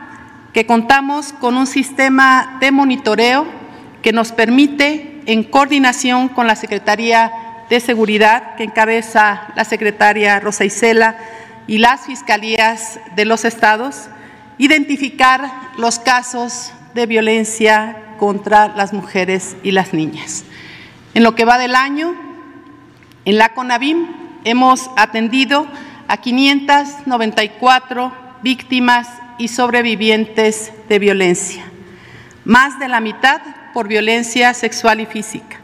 que contamos con un sistema de monitoreo que nos permite, en coordinación con la Secretaría de Seguridad, que encabeza la secretaria Rosa Isela, y las fiscalías de los estados, identificar los casos de violencia contra las mujeres y las niñas. En lo que va del año, en la CONAVIM hemos atendido a 594 víctimas y sobrevivientes de violencia, más de la mitad por violencia sexual y física.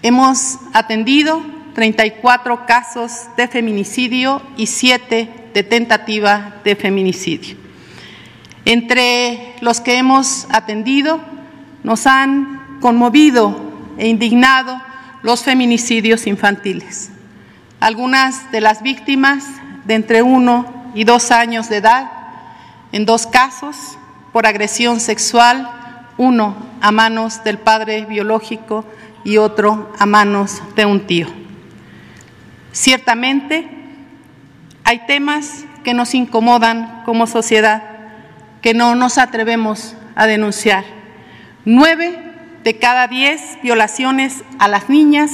Hemos atendido 34 casos de feminicidio y 7 de tentativa de feminicidio. Entre los que hemos atendido, nos han conmovido e indignado los feminicidios infantiles. Algunas de las víctimas de entre uno y dos años de edad, en dos casos por agresión sexual, uno a manos del padre biológico y otro a manos de un tío. Ciertamente, hay temas que nos incomodan como sociedad, que no nos atrevemos a denunciar. Nueve de cada diez violaciones a las niñas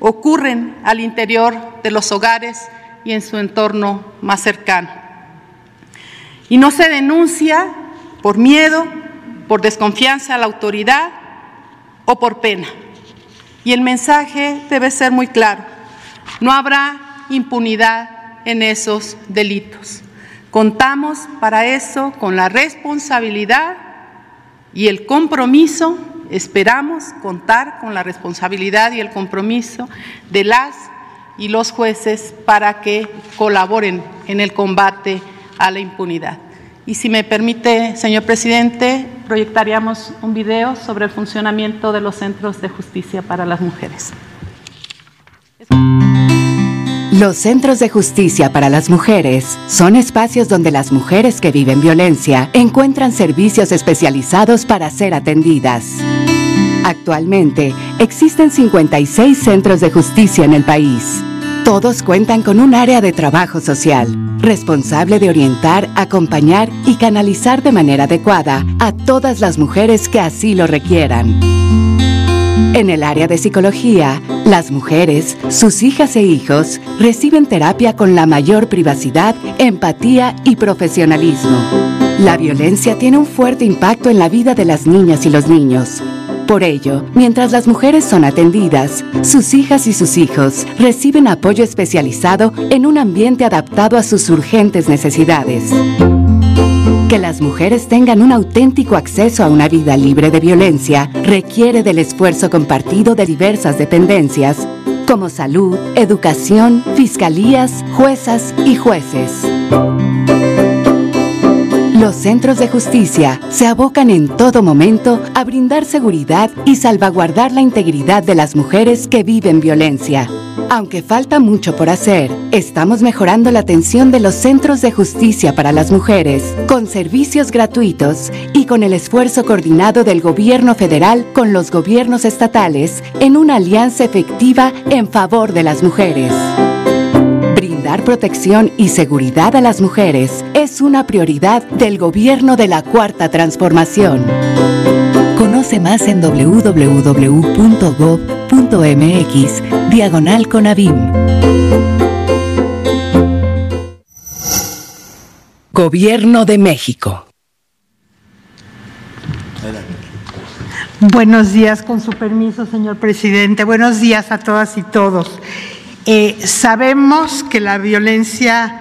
ocurren al interior de los hogares y en su entorno más cercano. Y no se denuncia por miedo, por desconfianza a la autoridad o por pena. Y el mensaje debe ser muy claro. No habrá impunidad en esos delitos. Contamos para eso con la responsabilidad y el compromiso, esperamos contar con la responsabilidad y el compromiso de las y los jueces para que colaboren en el combate a la impunidad. Y si me permite, señor presidente, proyectaríamos un video sobre el funcionamiento de los centros de justicia para las mujeres. Los centros de justicia para las mujeres son espacios donde las mujeres que viven violencia encuentran servicios especializados para ser atendidas. Actualmente existen 56 centros de justicia en el país. Todos cuentan con un área de trabajo social, responsable de orientar, acompañar y canalizar de manera adecuada a todas las mujeres que así lo requieran. En el área de psicología, las mujeres, sus hijas e hijos reciben terapia con la mayor privacidad, empatía y profesionalismo. La violencia tiene un fuerte impacto en la vida de las niñas y los niños. Por ello, mientras las mujeres son atendidas, sus hijas y sus hijos reciben apoyo especializado en un ambiente adaptado a sus urgentes necesidades. Que las mujeres tengan un auténtico acceso a una vida libre de violencia requiere del esfuerzo compartido de diversas dependencias, como salud, educación, fiscalías, juezas y jueces. Los centros de justicia se abocan en todo momento a brindar seguridad y salvaguardar la integridad de las mujeres que viven violencia. Aunque falta mucho por hacer, estamos mejorando la atención de los centros de justicia para las mujeres, con servicios gratuitos y con el esfuerzo coordinado del gobierno federal con los gobiernos estatales en una alianza efectiva en favor de las mujeres. Dar protección y seguridad a las mujeres es una prioridad del gobierno de la Cuarta Transformación. Conoce más en www.gov.mx diagonal conavim. Gobierno de México. Buenos días, con su permiso, señor presidente. Buenos días a todas y todos. Eh, sabemos que la violencia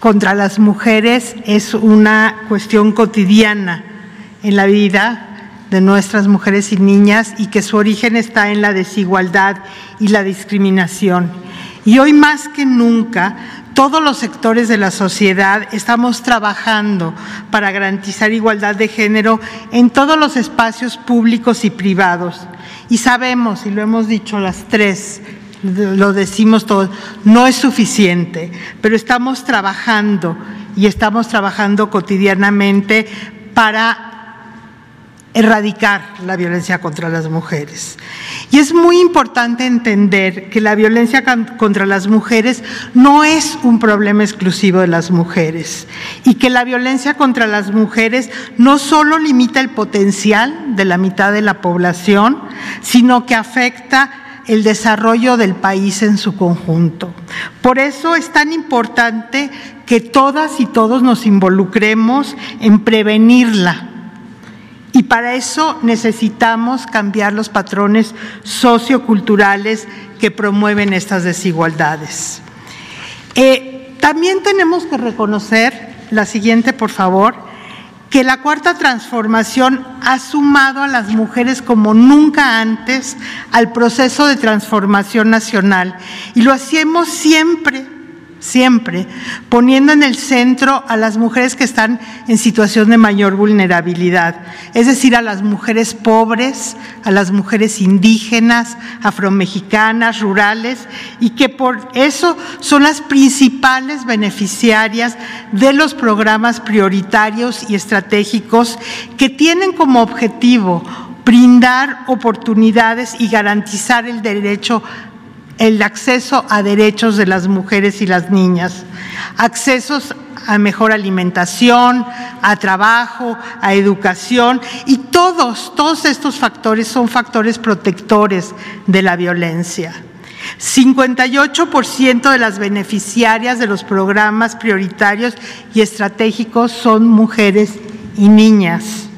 contra las mujeres es una cuestión cotidiana en la vida de nuestras mujeres y niñas y que su origen está en la desigualdad y la discriminación. Y hoy más que nunca, todos los sectores de la sociedad estamos trabajando para garantizar igualdad de género en todos los espacios públicos y privados. Y sabemos, y lo hemos dicho las tres, lo decimos todos, no es suficiente, pero estamos trabajando y estamos trabajando cotidianamente para erradicar la violencia contra las mujeres. Y es muy importante entender que la violencia contra las mujeres no es un problema exclusivo de las mujeres y que la violencia contra las mujeres no solo limita el potencial de la mitad de la población, sino que afecta el desarrollo del país en su conjunto. Por eso es tan importante que todas y todos nos involucremos en prevenirla y para eso necesitamos cambiar los patrones socioculturales que promueven estas desigualdades. Eh, también tenemos que reconocer, la siguiente por favor, que la cuarta transformación ha sumado a las mujeres como nunca antes al proceso de transformación nacional. Y lo hacemos siempre siempre, poniendo en el centro a las mujeres que están en situación de mayor vulnerabilidad, es decir, a las mujeres pobres, a las mujeres indígenas, afromexicanas, rurales, y que por eso son las principales beneficiarias de los programas prioritarios y estratégicos que tienen como objetivo brindar oportunidades y garantizar el derecho el acceso a derechos de las mujeres y las niñas, accesos a mejor alimentación, a trabajo, a educación y todos, todos estos factores son factores protectores de la violencia. 58% de las beneficiarias de los programas prioritarios y estratégicos son mujeres y niñas,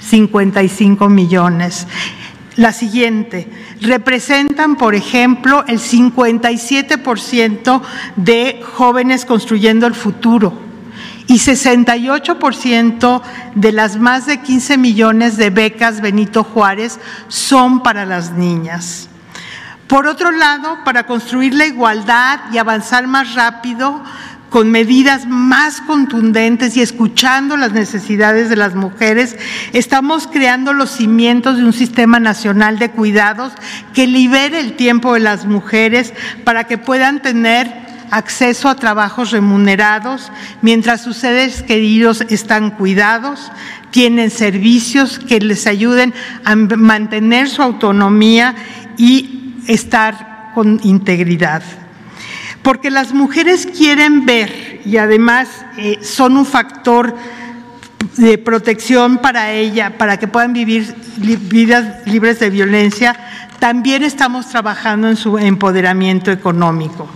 55 millones. La siguiente, representan, por ejemplo, el 57% de jóvenes construyendo el futuro y 68% de las más de 15 millones de becas Benito Juárez son para las niñas. Por otro lado, para construir la igualdad y avanzar más rápido, con medidas más contundentes y escuchando las necesidades de las mujeres, estamos creando los cimientos de un sistema nacional de cuidados que libere el tiempo de las mujeres para que puedan tener acceso a trabajos remunerados. Mientras sus seres queridos están cuidados, tienen servicios que les ayuden a mantener su autonomía y estar con integridad porque las mujeres quieren ver y además eh, son un factor de protección para ella, para que puedan vivir vidas libres de violencia, también estamos trabajando en su empoderamiento económico.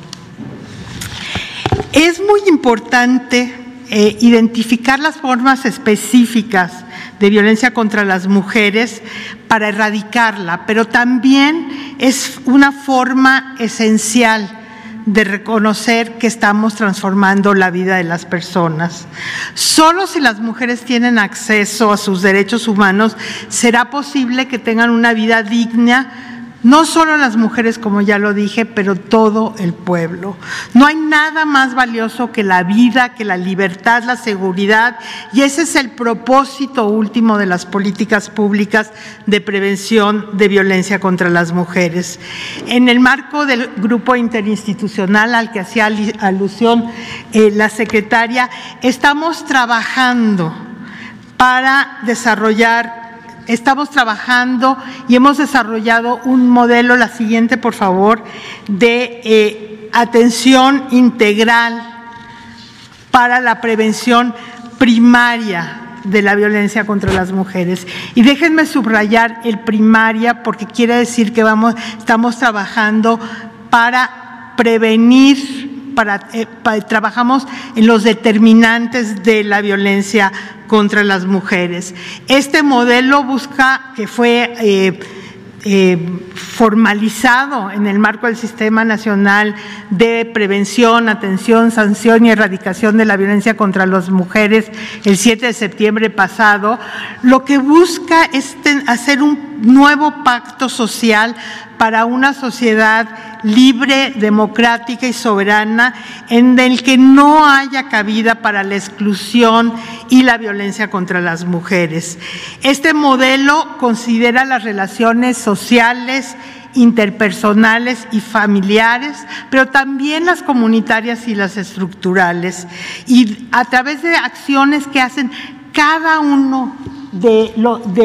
Es muy importante eh, identificar las formas específicas de violencia contra las mujeres para erradicarla, pero también es una forma esencial de reconocer que estamos transformando la vida de las personas. Solo si las mujeres tienen acceso a sus derechos humanos será posible que tengan una vida digna no solo las mujeres, como ya lo dije, pero todo el pueblo. No hay nada más valioso que la vida, que la libertad, la seguridad, y ese es el propósito último de las políticas públicas de prevención de violencia contra las mujeres. En el marco del grupo interinstitucional al que hacía alusión eh, la secretaria, estamos trabajando para desarrollar estamos trabajando y hemos desarrollado un modelo, la siguiente por favor, de eh, atención integral para la prevención primaria de la violencia contra las mujeres. Y déjenme subrayar el primaria porque quiere decir que vamos, estamos trabajando para prevenir eh, trabajamos en los determinantes de la violencia contra las mujeres. Este modelo busca, que fue eh, eh, formalizado en el marco del Sistema Nacional de Prevención, Atención, Sanción y Erradicación de la Violencia contra las Mujeres el 7 de septiembre pasado, lo que busca es hacer un nuevo pacto social para una sociedad libre, democrática y soberana, en el que no haya cabida para la exclusión y la violencia contra las mujeres. Este modelo considera las relaciones sociales, interpersonales y familiares, pero también las comunitarias y las estructurales, y a través de acciones que hacen cada uno de,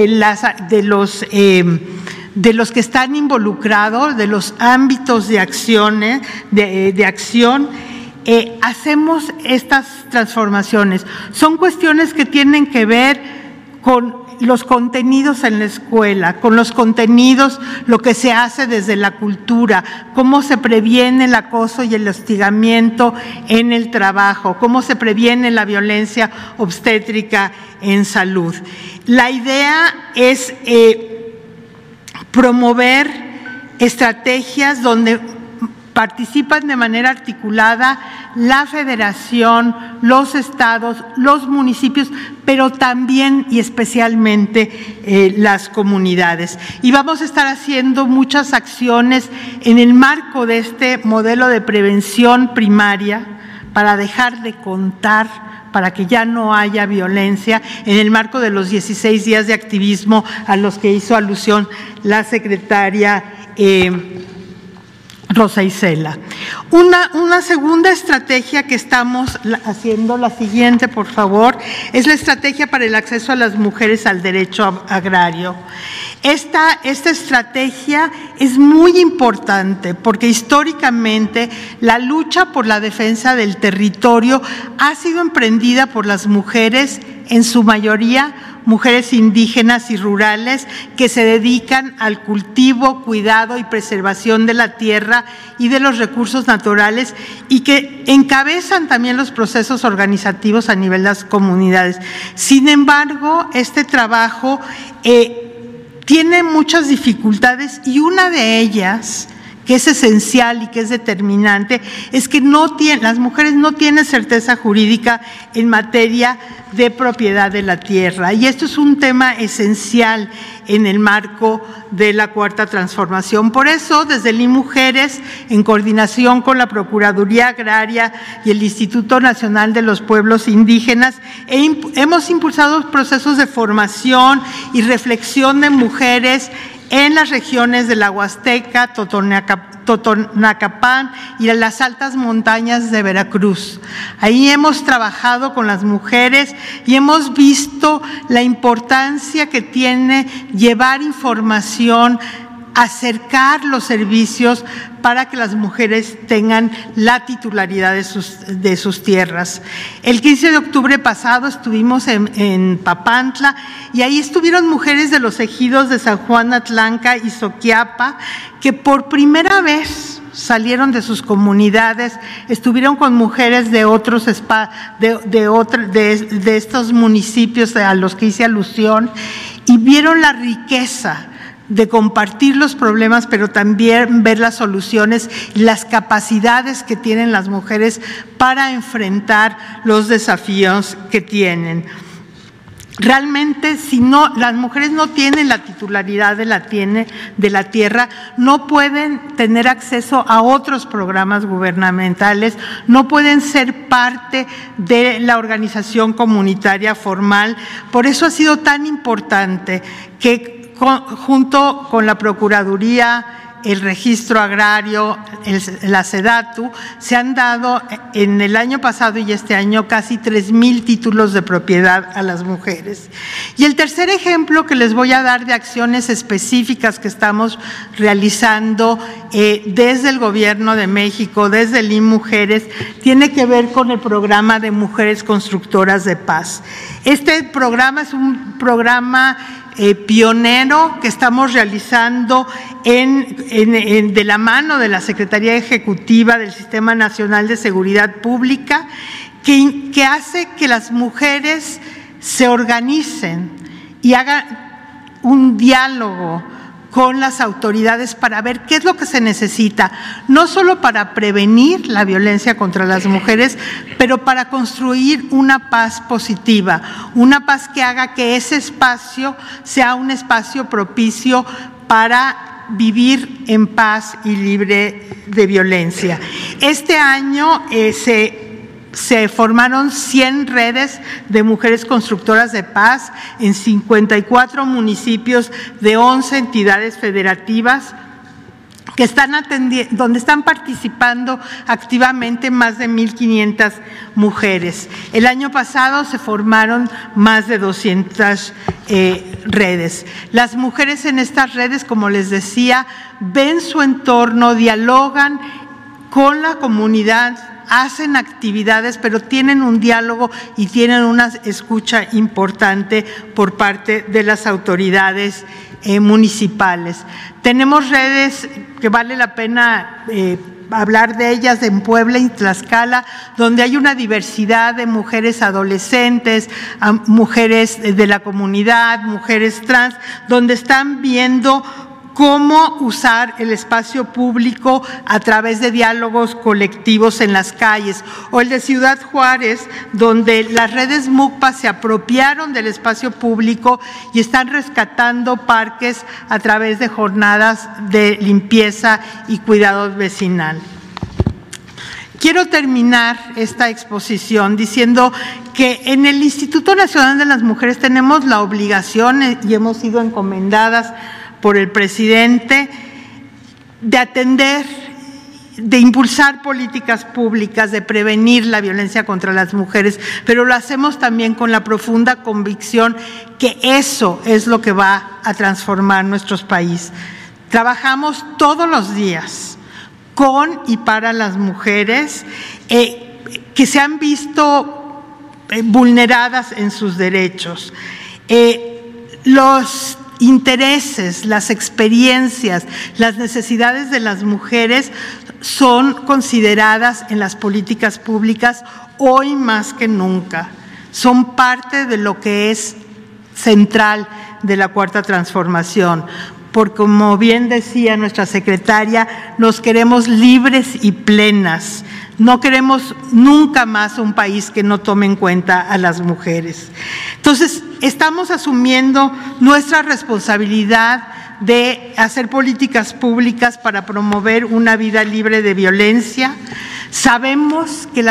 las, de los... Eh, de los que están involucrados, de los ámbitos de, acciones, de acción, eh, hacemos estas transformaciones. Son cuestiones que tienen que ver con los contenidos en la escuela, con los contenidos, lo que se hace desde la cultura, cómo se previene el acoso y el hostigamiento en el trabajo, cómo se previene la violencia obstétrica en salud. La idea es eh, promover estrategias donde participan de manera articulada la federación, los estados, los municipios, pero también y especialmente eh, las comunidades. Y vamos a estar haciendo muchas acciones en el marco de este modelo de prevención primaria para dejar de contar para que ya no haya violencia en el marco de los 16 días de activismo a los que hizo alusión la secretaria eh, Rosa Isela. Una, una, segunda estrategia que estamos haciendo, la siguiente, por favor, es la estrategia para el acceso a las mujeres al derecho agrario. Esta, esta estrategia es muy importante porque históricamente la lucha por la defensa del territorio ha sido emprendida por las mujeres, en su mayoría mujeres indígenas y rurales que se dedican al cultivo, cuidado y preservación de la tierra y de los recursos naturales y que encabezan también los procesos organizativos a nivel de las comunidades. Sin embargo, este trabajo eh, tiene muchas dificultades y una de ellas que es esencial y que es determinante, es que las mujeres no tienen certeza jurídica en materia de propiedad de la tierra. Y esto es un tema esencial en el marco de la cuarta transformación. Por eso, desde el Mujeres, en coordinación con la Procuraduría Agraria y el Instituto Nacional de los Pueblos Indígenas, hemos impulsado procesos de formación y reflexión de mujeres en las regiones de la Huasteca, Totonacapán y en las altas montañas de Veracruz. Ahí hemos trabajado con las mujeres y hemos visto la importancia que tiene llevar información acercar los servicios para que las mujeres tengan la titularidad de sus, de sus tierras. El 15 de octubre pasado estuvimos en, Papantla y ahí estuvieron mujeres de los ejidos de San Juan Atlanca y Soquiapa que por primera vez salieron de sus comunidades, estuvieron con mujeres de otros de, de, de estos municipios a los que hice alusión y vieron la riqueza de compartir los problemas, pero también ver las soluciones las capacidades que tienen las mujeres para enfrentar los desafíos que tienen. Realmente, si no, las mujeres no tienen la titularidad de la, tiene, de la tierra, no pueden tener acceso a otros programas gubernamentales, no pueden ser parte de la organización comunitaria formal. Por eso ha sido tan importante que junto con la Procuraduría, el registro agrario, la SEDATU, se han dado en el año pasado y este año casi tres mil títulos de propiedad a las mujeres. Y el tercer ejemplo que les voy a dar de acciones específicas que estamos realizando eh, desde el Gobierno de México, desde el Mujeres, tiene que ver con el programa de Mujeres Constructoras de Paz. Este programa es un programa eh, pionero que estamos realizando de la mano de la Secretaría Ejecutiva del Sistema Nacional de Seguridad Pública, que hace que las mujeres se organicen y hagan un diálogo con las autoridades para ver qué es lo que se necesita, no solo para prevenir la violencia contra las mujeres, pero para construir una paz positiva, una paz que haga que ese espacio sea un espacio propicio para vivir en paz y libre de violencia. Este año eh, se se formaron 100 redes de mujeres constructoras de paz en 54 municipios de 11 entidades federativas que están donde están participando activamente más de 1.500 mujeres. El año pasado se formaron más de 200 eh, redes. Las mujeres en estas redes, como les decía, ven su entorno, dialogan con la comunidad, hacen actividades, pero tienen un diálogo y tienen una escucha importante por parte de las autoridades eh, municipales. Tenemos redes que vale la pena eh, hablar de ellas en Puebla y Tlaxcala, donde hay una diversidad de mujeres adolescentes, mujeres de la comunidad, mujeres trans, donde están viendo cómo usar el espacio público a través de diálogos colectivos en las calles, o el de Ciudad Juárez, donde las redes MUCPA se apropiaron del espacio público y están rescatando parques a través de jornadas de limpieza y cuidado vecinal. Quiero terminar esta exposición diciendo que en el Instituto Nacional de las Mujeres tenemos la obligación eh, y hemos sido encomendadas por el presidente de atender, de impulsar políticas públicas, de prevenir la violencia contra las mujeres, pero lo hacemos también con la profunda convicción que eso es lo que va a transformar nuestros países. Trabajamos todos los días con y para las mujeres eh, que se han visto eh, vulneradas en sus derechos. Eh, los intereses, las experiencias, las necesidades de las mujeres son consideradas en las políticas públicas hoy más que nunca. Son parte de lo que es central de la cuarta transformación. Porque como bien decía nuestra secretaria, nos queremos libres y plenas. No queremos nunca más un país que no tome en cuenta a las mujeres. Entonces, estamos asumiendo nuestra responsabilidad de hacer políticas públicas para promover una vida libre de violencia. Sabemos que,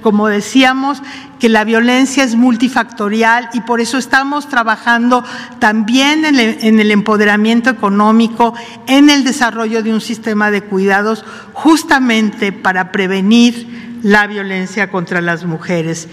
como decíamos, que la violencia es multifactorial y por eso estamos trabajando también en el, empoderamiento económico, en el desarrollo de un sistema de cuidados, justamente para prevenir la violencia contra las mujeres.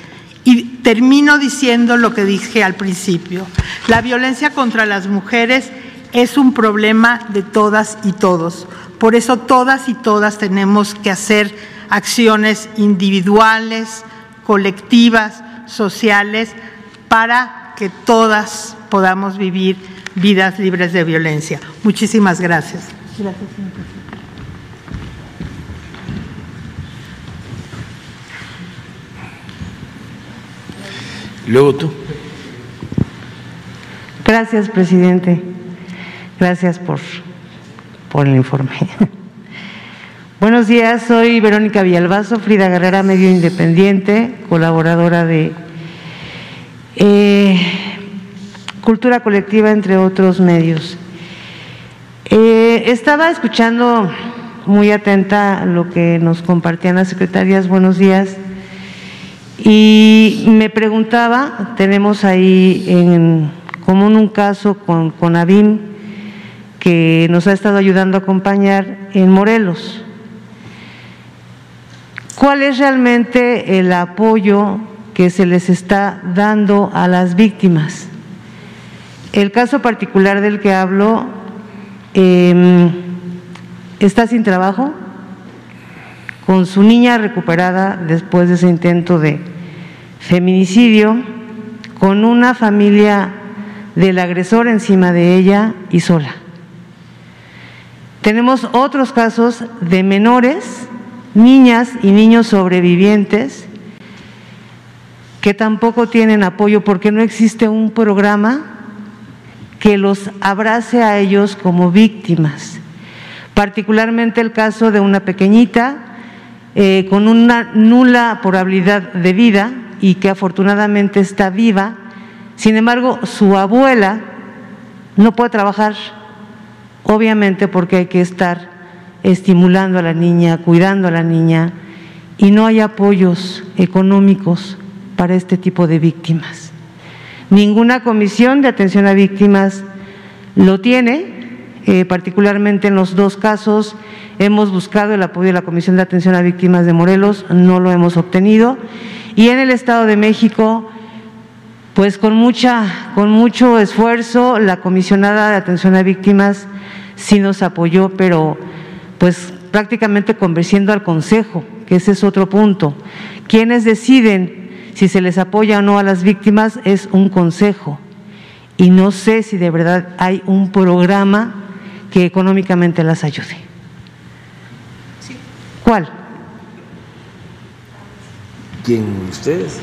Y termino diciendo lo que dije al principio. La violencia contra las mujeres es un problema de todas y todos. Por eso todas y todas tenemos que hacer acciones individuales, colectivas, sociales, para que todas podamos vivir vidas libres de violencia. Muchísimas gracias. Gracias, señor presidente. Luego tú. Gracias, presidente. Gracias por, por el informe. Buenos días, soy Verónica Villalbazo, Frida Guerrera, medio independiente, colaboradora de eh, Cultura Colectiva, entre otros medios. Eh, estaba escuchando muy atenta lo que nos compartían las secretarias. Buenos días. Y me preguntaba, tenemos ahí en común un caso con, con ABIM que nos ha estado ayudando a acompañar en Morelos. ¿Cuál es realmente el apoyo que se les está dando a las víctimas? El caso particular del que hablo em, está sin trabajo, con su niña recuperada después de ese intento de feminicidio, con una familia del agresor encima de ella y sola. Tenemos otros casos de menores, niñas y niños sobrevivientes que tampoco tienen apoyo porque no existe un programa que los abrace a ellos como víctimas. Particularmente el caso de una pequeñita eh, con una nula probabilidad de vida y que afortunadamente está viva. Sin embargo, su abuela no puede trabajar, obviamente porque hay que estar estimulando a la niña, cuidando a la niña, y no hay apoyos económicos para este tipo de víctimas. Ninguna comisión de atención a víctimas lo tiene, eh, particularmente en los dos casos hemos buscado el apoyo de la Comisión de Atención a Víctimas de Morelos, no lo hemos obtenido. Y en el Estado de México, pues con, mucha, con mucho esfuerzo, la comisionada de atención a víctimas sí nos apoyó, pero pues prácticamente convenciendo al Consejo, que ese es otro punto. Quienes deciden si se les apoya o no a las víctimas es un consejo. Y no sé si de verdad hay un programa que económicamente las ayude. ¿Cuál? ¿Quién? ¿Ustedes?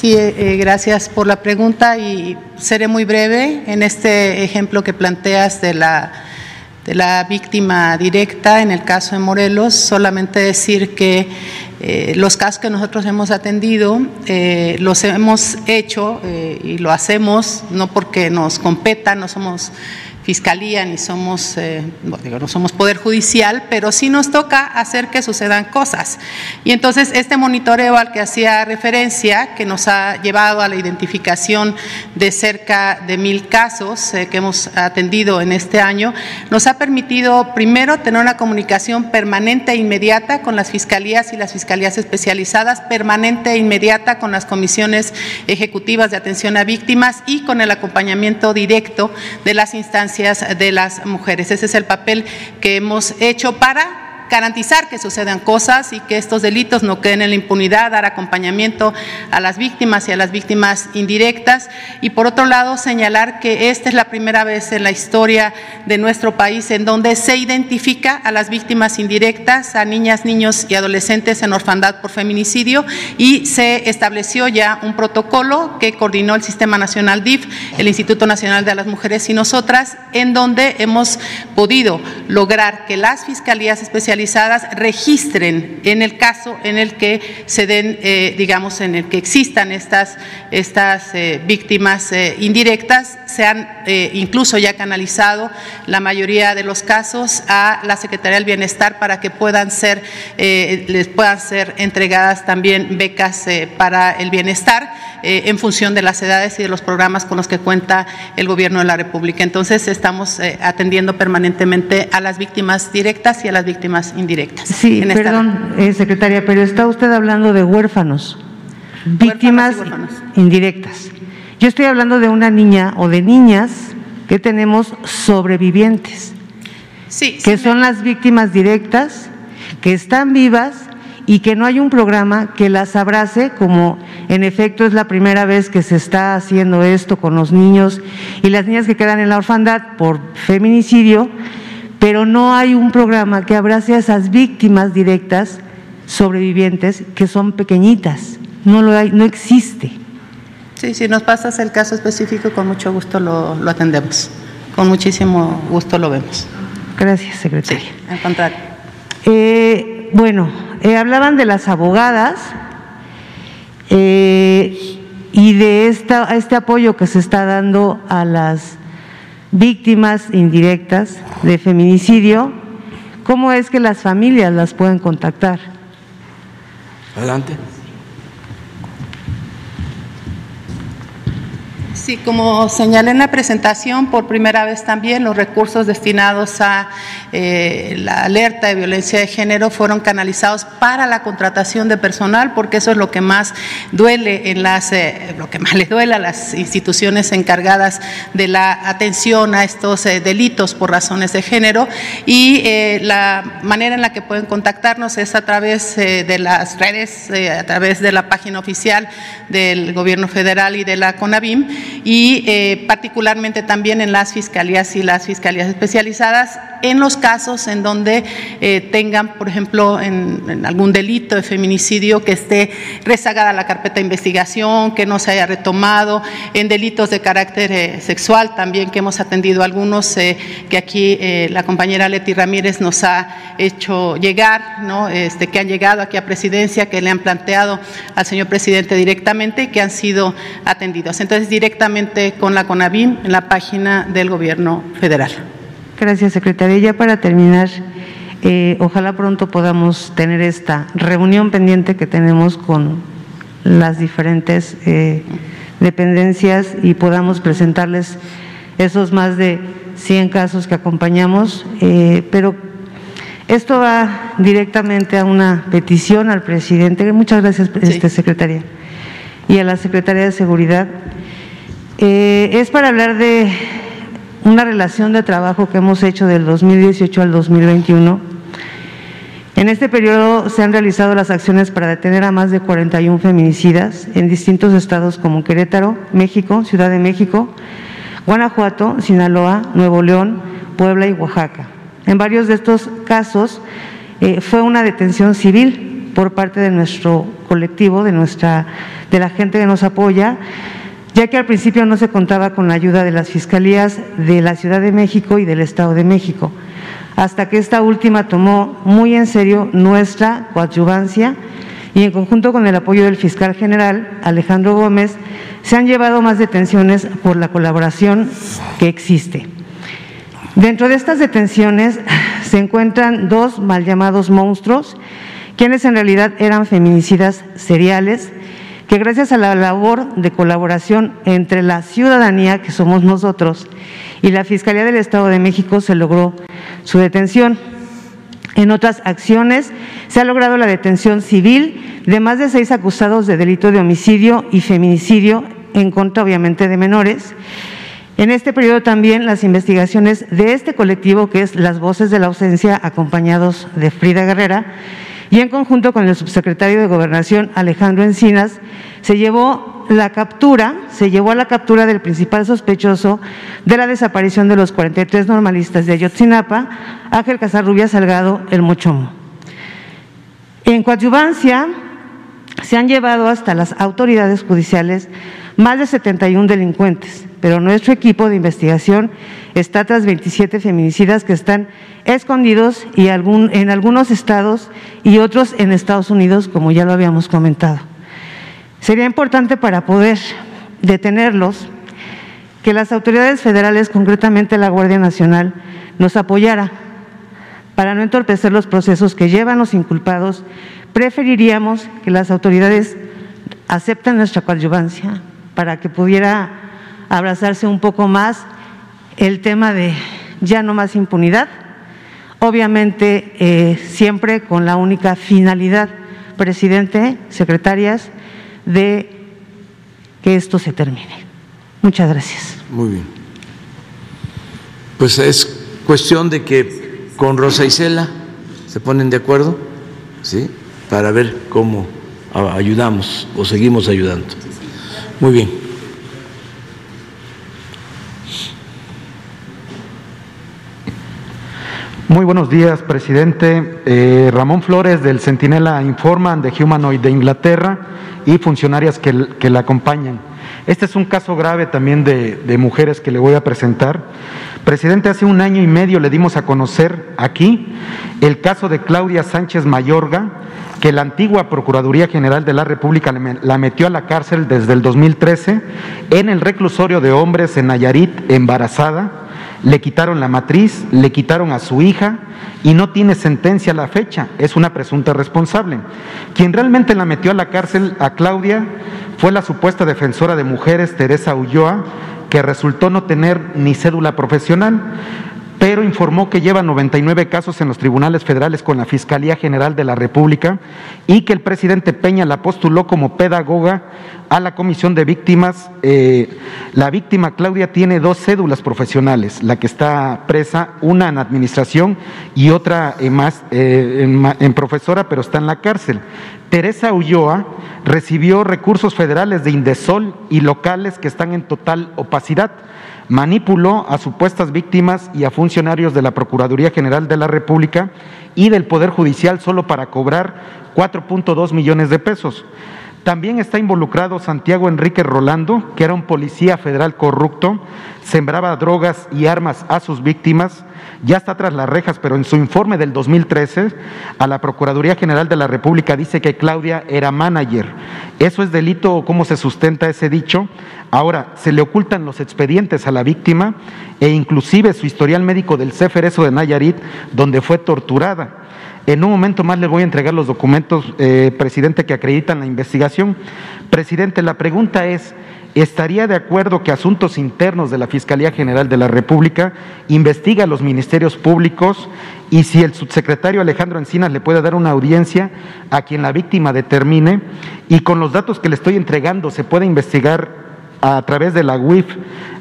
Sí, eh, eh, gracias por la pregunta y seré muy breve en este ejemplo que planteas de la, de la víctima directa en el caso de Morelos. Solamente decir que eh, los casos que nosotros hemos atendido los hemos hecho y lo hacemos no porque nos competa, no somos fiscalía ni somos, eh, digo, no somos poder judicial, pero sí nos toca hacer que sucedan cosas. Y entonces este monitoreo al que hacía referencia, que nos ha llevado a la identificación de cerca de mil casos eh, que hemos atendido en este año, nos ha permitido primero tener una comunicación permanente e inmediata con las fiscalías y las fiscalías especializadas, permanente e inmediata con las comisiones ejecutivas de atención a víctimas y con el acompañamiento directo de las instancias de las mujeres. Ese es el papel que hemos hecho para garantizar que sucedan cosas y que estos delitos no queden en la impunidad, dar acompañamiento a las víctimas y a las víctimas indirectas. Y por otro lado, señalar que esta es la primera vez en la historia de nuestro país en donde se identifica a las víctimas indirectas, a niñas, niños y adolescentes en orfandad por feminicidio y se estableció ya un protocolo que coordinó el Sistema Nacional DIF, el Instituto Nacional de las Mujeres y nosotras, en donde hemos podido lograr que las fiscalías registren en el caso en el que se den, eh, digamos, en el que existan estas, estas eh, víctimas eh, indirectas, se han incluso ya canalizado la mayoría de los casos a la Secretaría del Bienestar para que puedan ser, les puedan ser entregadas también becas para el bienestar en función de las edades y de los programas con los que cuenta el Gobierno de la República. Entonces, estamos atendiendo permanentemente a las víctimas directas y a las víctimas indirectas. Sí, perdón, eh, secretaria, pero está usted hablando de huérfanos, víctimas indirectas. Yo estoy hablando de una niña o de niñas que tenemos sobrevivientes, sí, que son las víctimas directas, que están vivas y que no hay un programa que las abrace, como en efecto es la primera vez que se está haciendo esto con los niños y las niñas que quedan en la orfandad por feminicidio pero no hay un programa que abrace a esas víctimas directas sobrevivientes que son pequeñitas. No lo hay, no existe. Sí, si nos pasas el caso específico, con mucho gusto lo, atendemos. Con muchísimo gusto lo vemos. Gracias, secretaria. Sí, al contrario. Eh, bueno, eh, hablaban de las abogadas eh, y de esta, este apoyo que se está dando a las víctimas indirectas de feminicidio, ¿cómo es que las familias las pueden contactar? Adelante. Sí, como señalé en la presentación, por primera vez también los recursos destinados a eh, la alerta de violencia de género fueron canalizados para la contratación de personal, porque eso es lo que más duele en las, eh, lo que más le duele a las instituciones encargadas de la atención a estos eh, delitos por razones de género. Y la manera en la que pueden contactarnos es a través de las redes, a través de la página oficial del Gobierno Federal y de la CONAVIM y particularmente también en las fiscalías y las fiscalías especializadas en los casos en donde eh, tengan, por ejemplo, en, algún delito de feminicidio que esté rezagada la carpeta de investigación, que no se haya retomado, en delitos de carácter eh, sexual también que hemos atendido algunos que aquí la compañera Leti Ramírez nos ha hecho llegar, ¿no? este, que han llegado aquí a presidencia, que le han planteado al señor presidente directamente y que han sido atendidos. Entonces, directamente con la CONAVIM en la página del Gobierno federal. Gracias, secretaria. Ya para terminar, eh, ojalá pronto podamos tener esta reunión pendiente que tenemos con las diferentes eh, dependencias y podamos presentarles esos más de 100 casos que acompañamos, eh, pero esto va directamente a una petición al presidente. Muchas gracias, este, secretaria. Y a la Secretaría de Seguridad. Es para hablar de una relación de trabajo que hemos hecho del 2018 al 2021. En este periodo se han realizado las acciones para detener a más de 41 feminicidas en distintos estados como Querétaro, México, Ciudad de México, Guanajuato, Sinaloa, Nuevo León, Puebla y Oaxaca. En varios de estos casos eh, fue una detención civil por parte de nuestro colectivo, de, nuestra, de la gente que nos apoya, ya que al principio no se contaba con la ayuda de las fiscalías de la Ciudad de México y del Estado de México, hasta que esta última tomó muy en serio nuestra coadyuvancia y en conjunto con el apoyo del fiscal general Alejandro Gómez, se han llevado más detenciones por la colaboración que existe. Dentro de estas detenciones se encuentran dos mal llamados monstruos, quienes en realidad eran feminicidas seriales, que gracias a la labor de colaboración entre la ciudadanía, que somos nosotros, y la Fiscalía del Estado de México se logró su detención. En otras acciones se ha logrado la detención civil de más de seis acusados de delito de homicidio y feminicidio en contra obviamente de menores. En este periodo también las investigaciones de este colectivo, que es Las Voces de la Ausencia, acompañados de Frida Guerrera, y en conjunto con el subsecretario de Gobernación Alejandro Encinas, se llevó la captura, se llevó a la captura del principal sospechoso de la desaparición de los 43 normalistas de Ayotzinapa, Ángel Casarrubia Salgado, el Mochomo. En coadyuvancia se han llevado hasta las autoridades judiciales más de 71 delincuentes, pero nuestro equipo de investigación está tras 27 feminicidas que están escondidos y en algunos estados y otros en Estados Unidos, como ya lo habíamos comentado. Sería importante para poder detenerlos que las autoridades federales, concretamente la Guardia Nacional, nos apoyara para no entorpecer los procesos que llevan los inculpados. Preferiríamos que las autoridades acepten nuestra coadyuvancia para que pudiera abrazarse un poco más el tema de ya no más impunidad, obviamente eh, siempre con la única finalidad, presidente, secretarias, de que esto se termine. Muchas gracias. Muy bien. Pues es cuestión de que con Rosa Isela se ponen de acuerdo, ¿sí? Para ver cómo ayudamos o seguimos ayudando. Muy bien. Muy buenos días, presidente. Eh, Ramón Flores del Centinela Informan de Humanoid de Inglaterra y funcionarias que, la acompañan. Este es un caso grave también de, de, mujeres que le voy a presentar. Presidente, hace un año y medio le dimos a conocer aquí el caso de Claudia Sánchez Mayorga, que la antigua Procuraduría General de la República la metió a la cárcel desde el 2013 en el reclusorio de hombres en Nayarit, embarazada le quitaron la matriz, le quitaron a su hija y no tiene sentencia a la fecha, es una presunta responsable. Quien realmente la metió a la cárcel a Claudia fue la supuesta defensora de mujeres, Teresa Ulloa, que resultó no tener ni cédula profesional pero informó que lleva 99 casos en los tribunales federales con la Fiscalía General de la República y que el presidente Peña la postuló como pedagoga a la Comisión de Víctimas. Eh, la víctima Claudia tiene dos cédulas profesionales, la que está presa, una en administración y otra en, más, eh, en profesora, pero está en la cárcel. Teresa Ulloa recibió recursos federales de Indesol y locales que están en total opacidad manipuló a supuestas víctimas y a funcionarios de la Procuraduría General de la República y del Poder Judicial solo para cobrar 4.2 millones de pesos. También está involucrado Santiago Enrique Rolando, que era un policía federal corrupto, sembraba drogas y armas a sus víctimas, ya está tras las rejas, pero en su informe del 2013 a la Procuraduría General de la República dice que Claudia era manager. ¿Eso es delito o cómo se sustenta ese dicho? Ahora, se le ocultan los expedientes a la víctima e inclusive su historial médico del Ceferezo de Nayarit, donde fue torturada. En un momento más le voy a entregar los documentos, eh, presidente, que acreditan la investigación. Presidente, la pregunta es, ¿estaría de acuerdo que Asuntos Internos de la Fiscalía General de la República investiga a los ministerios públicos y si el subsecretario Alejandro Encinas le puede dar una audiencia a quien la víctima determine y con los datos que le estoy entregando se puede investigar a través de la UIF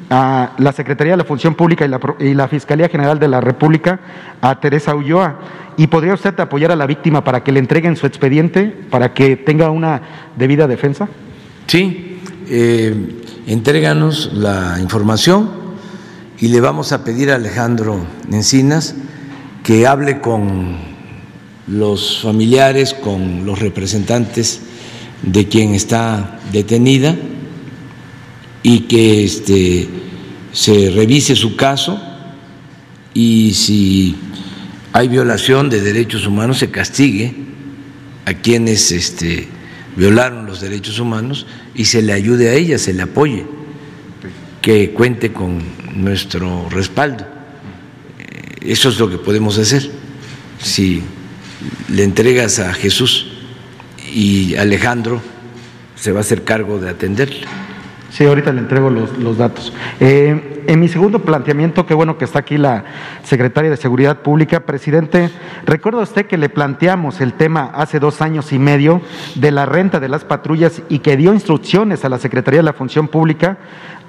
a la Secretaría de la Función Pública y la, y la, Fiscalía General de la República a Teresa Ulloa. ¿Y podría usted apoyar a la víctima para que le entreguen su expediente, para que tenga una debida defensa? Sí, eh, entréganos la información y le vamos a pedir a Alejandro Encinas que hable con los familiares, con los representantes de quien está detenida y que este, se revise su caso y si hay violación de derechos humanos se castigue a quienes este, violaron los derechos humanos y se le ayude a ella, se le apoye, que cuente con nuestro respaldo. Eh, eso es lo que podemos hacer. Si le entregas a Jesús y Alejandro se va a hacer cargo de atenderle. Sí, ahorita le entrego los, datos. Eh, en mi segundo planteamiento, qué bueno que está aquí la secretaria de Seguridad Pública, presidente, recuerda usted que le planteamos el tema hace dos años y medio de la renta de las patrullas y que dio instrucciones a la Secretaría de la Función Pública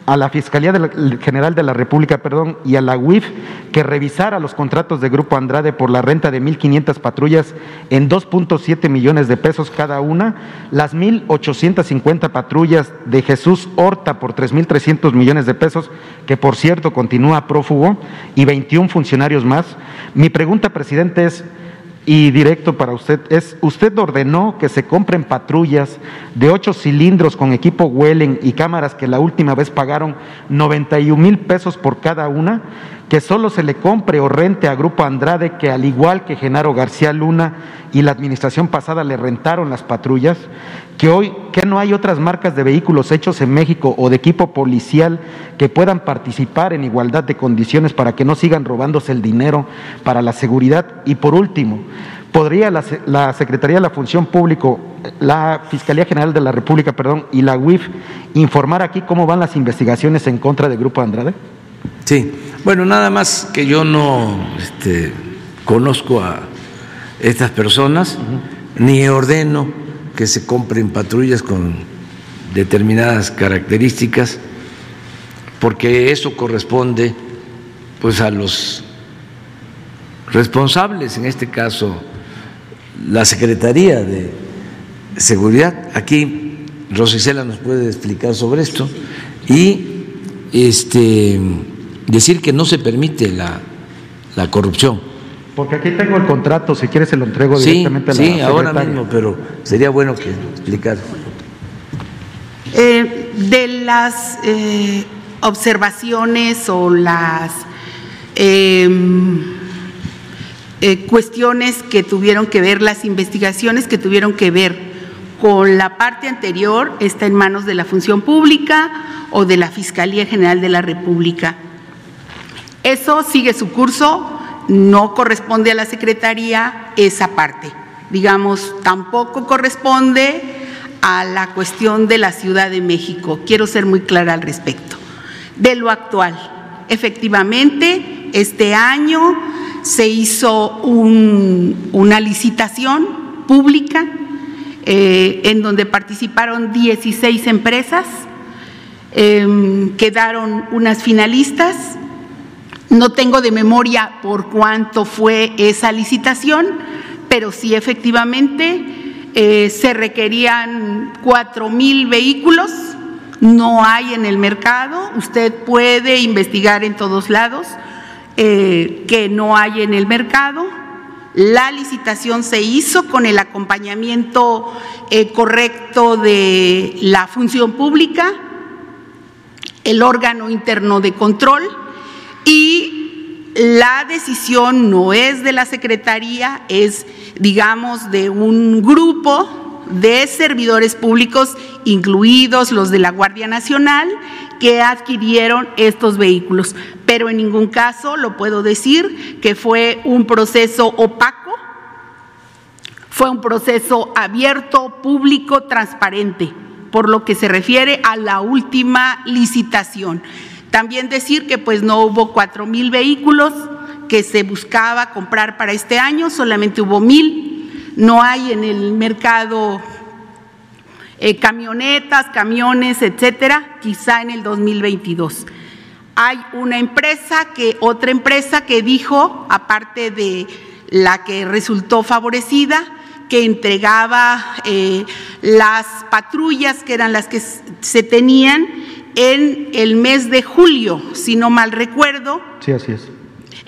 a la Fiscalía General de la República perdón, y a la UIF que revisara los contratos de Grupo Andrade por la renta de 1.500 patrullas en 2.7 millones de pesos cada una, las 1.850 patrullas de Jesús Horta por 3.300 millones de pesos, que por cierto continúa prófugo, y 21 funcionarios más. Mi pregunta, presidente, es y directo para usted. Es, usted ordenó que se compren patrullas de ocho cilindros con equipo Wellen y cámaras que la última vez pagaron 91 mil pesos por cada una, que solo se le compre o rente a Grupo Andrade, que al igual que Genaro García Luna y la administración pasada le rentaron las patrullas, que hoy que no hay otras marcas de vehículos hechos en México o de equipo policial que puedan participar en igualdad de condiciones para que no sigan robándose el dinero para la seguridad. Y por último, ¿podría la, la Secretaría de la Función Pública, la Fiscalía General de la República, perdón, y la UIF informar aquí cómo van las investigaciones en contra del Grupo Andrade? Sí, bueno, nada más que yo no este, conozco a estas personas, ni ordeno que se compren patrullas con determinadas características, porque eso corresponde pues a los responsables, en este caso la Secretaría de Seguridad. Aquí Rosicela nos puede explicar sobre esto y este decir que no se permite la, la corrupción porque aquí tengo el contrato, si quieres se lo entrego directamente a la Sí, ahora mismo, pero sería bueno que explicara. Eh, de las eh, observaciones o las em, eh, cuestiones que tuvieron que ver, las investigaciones que tuvieron que ver con la parte anterior, está en manos de la función pública o de la Fiscalía General de la República. Eso sigue su curso no corresponde a la Secretaría esa parte. Digamos, tampoco corresponde a la cuestión de la Ciudad de México. Quiero ser muy clara al respecto. De lo actual, efectivamente, este año se hizo una licitación pública eh, en donde participaron 16 empresas, em, quedaron unas finalistas no tengo de memoria por cuánto fue esa licitación, pero sí efectivamente eh, se requerían cuatro mil vehículos, no hay en el mercado, usted puede investigar en todos lados eh, que no hay en el mercado. La licitación se hizo con el acompañamiento eh, correcto de la función pública, el órgano interno de control, y la decisión no es de la Secretaría, es, digamos, de un grupo de servidores públicos, incluidos los de la Guardia Nacional, que adquirieron estos vehículos. Pero en ningún caso lo puedo decir que fue un proceso opaco Fue un proceso abierto, público, transparente, por lo que se refiere a la última licitación. También decir que pues no hubo cuatro mil vehículos que se buscaba comprar para este año, solamente hubo mil. No hay en el mercado eh, camionetas, camiones, etcétera, quizá en el 2022. Hay una empresa que, otra empresa que dijo, aparte de la que resultó favorecida, que entregaba eh, las patrullas que eran las que se tenían en el mes de julio, si no mal recuerdo. Sí, así es.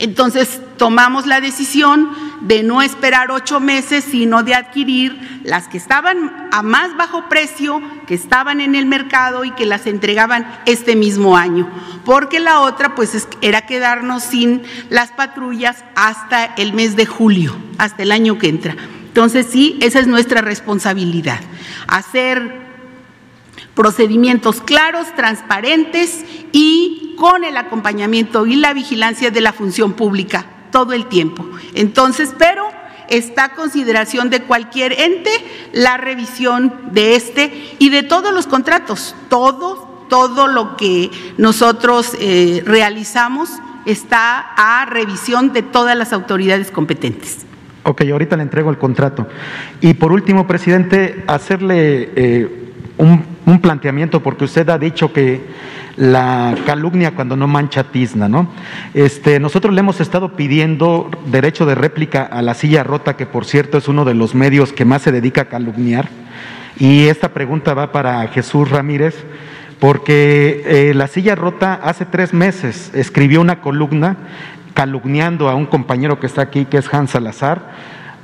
Entonces tomamos la decisión de no esperar ocho meses, sino de adquirir las que estaban a más bajo precio, que estaban en el mercado y que las entregaban este mismo año. Porque la otra, pues, era quedarnos sin las patrullas hasta el mes de julio, hasta el año que entra. Entonces, sí, esa es nuestra responsabilidad, hacer procedimientos claros, transparentes y con el acompañamiento y la vigilancia de la función pública todo el tiempo. Entonces, pero está a consideración de cualquier ente la revisión de este y de todos los contratos, todo, todo lo que nosotros eh, realizamos está a revisión de todas las autoridades competentes. Ok, ahorita le entrego el contrato. Y por último, presidente, hacerle eh, un, planteamiento, porque usted ha dicho que la calumnia cuando no mancha tizna, ¿no? Este, nosotros le hemos estado pidiendo derecho de réplica a la silla rota, que por cierto es uno de los medios que más se dedica a calumniar. Y esta pregunta va para Jesús Ramírez, porque eh, la silla rota hace tres meses escribió una columna calumniando a un compañero que está aquí, que es Hans Salazar,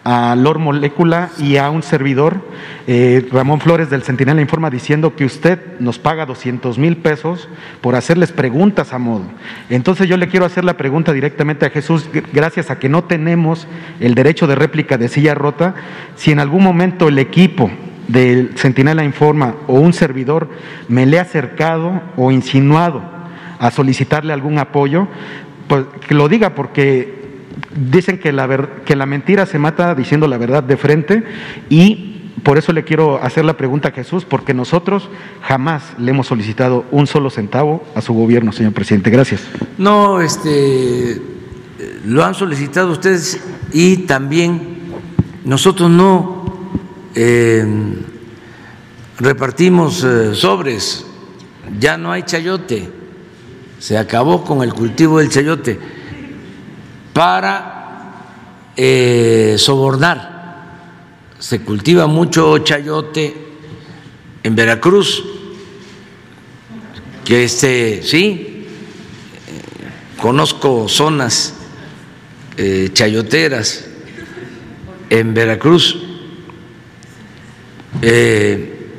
a Lor Molécula y a un servidor, eh, Ramón Flores del Centinela Informa, diciendo que usted nos paga 200 mil pesos por hacerles preguntas a modo. Entonces yo le quiero hacer la pregunta directamente a Jesús, gracias a que no tenemos el derecho de réplica de silla rota, si en algún momento el equipo del Centinela Informa o un servidor me le ha acercado o insinuado a solicitarle algún apoyo, pues que lo diga porque dicen que la, que la mentira se mata diciendo la verdad de frente y por eso le quiero hacer la pregunta a Jesús, porque nosotros jamás le hemos solicitado un solo centavo a su gobierno, señor presidente. Gracias. No, este, lo han solicitado ustedes y también nosotros no eh, repartimos eh, sobres, ya no hay chayote, se acabó con el cultivo del chayote para eh, sobornar. Se cultiva mucho chayote en Veracruz, que este, sí, conozco zonas eh, chayoteras en Veracruz eh,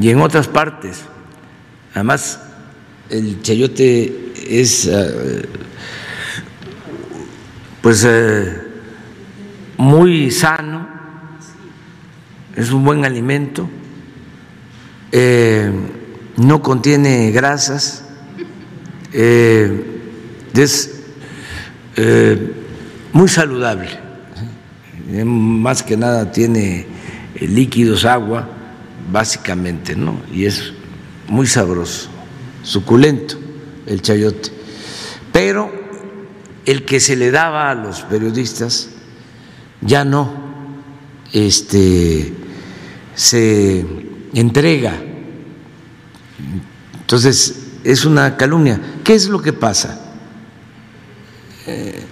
y en otras partes. Además, el chayote es pues eh, muy sano, es un buen alimento, eh, no contiene grasas, eh, es muy saludable, más que nada tiene líquidos, agua, básicamente, ¿no? Y es muy sabroso, suculento el chayote. Pero el que se le daba a los periodistas ya no este, se entrega. Entonces, es una calumnia. ¿Qué es lo que pasa? Eh,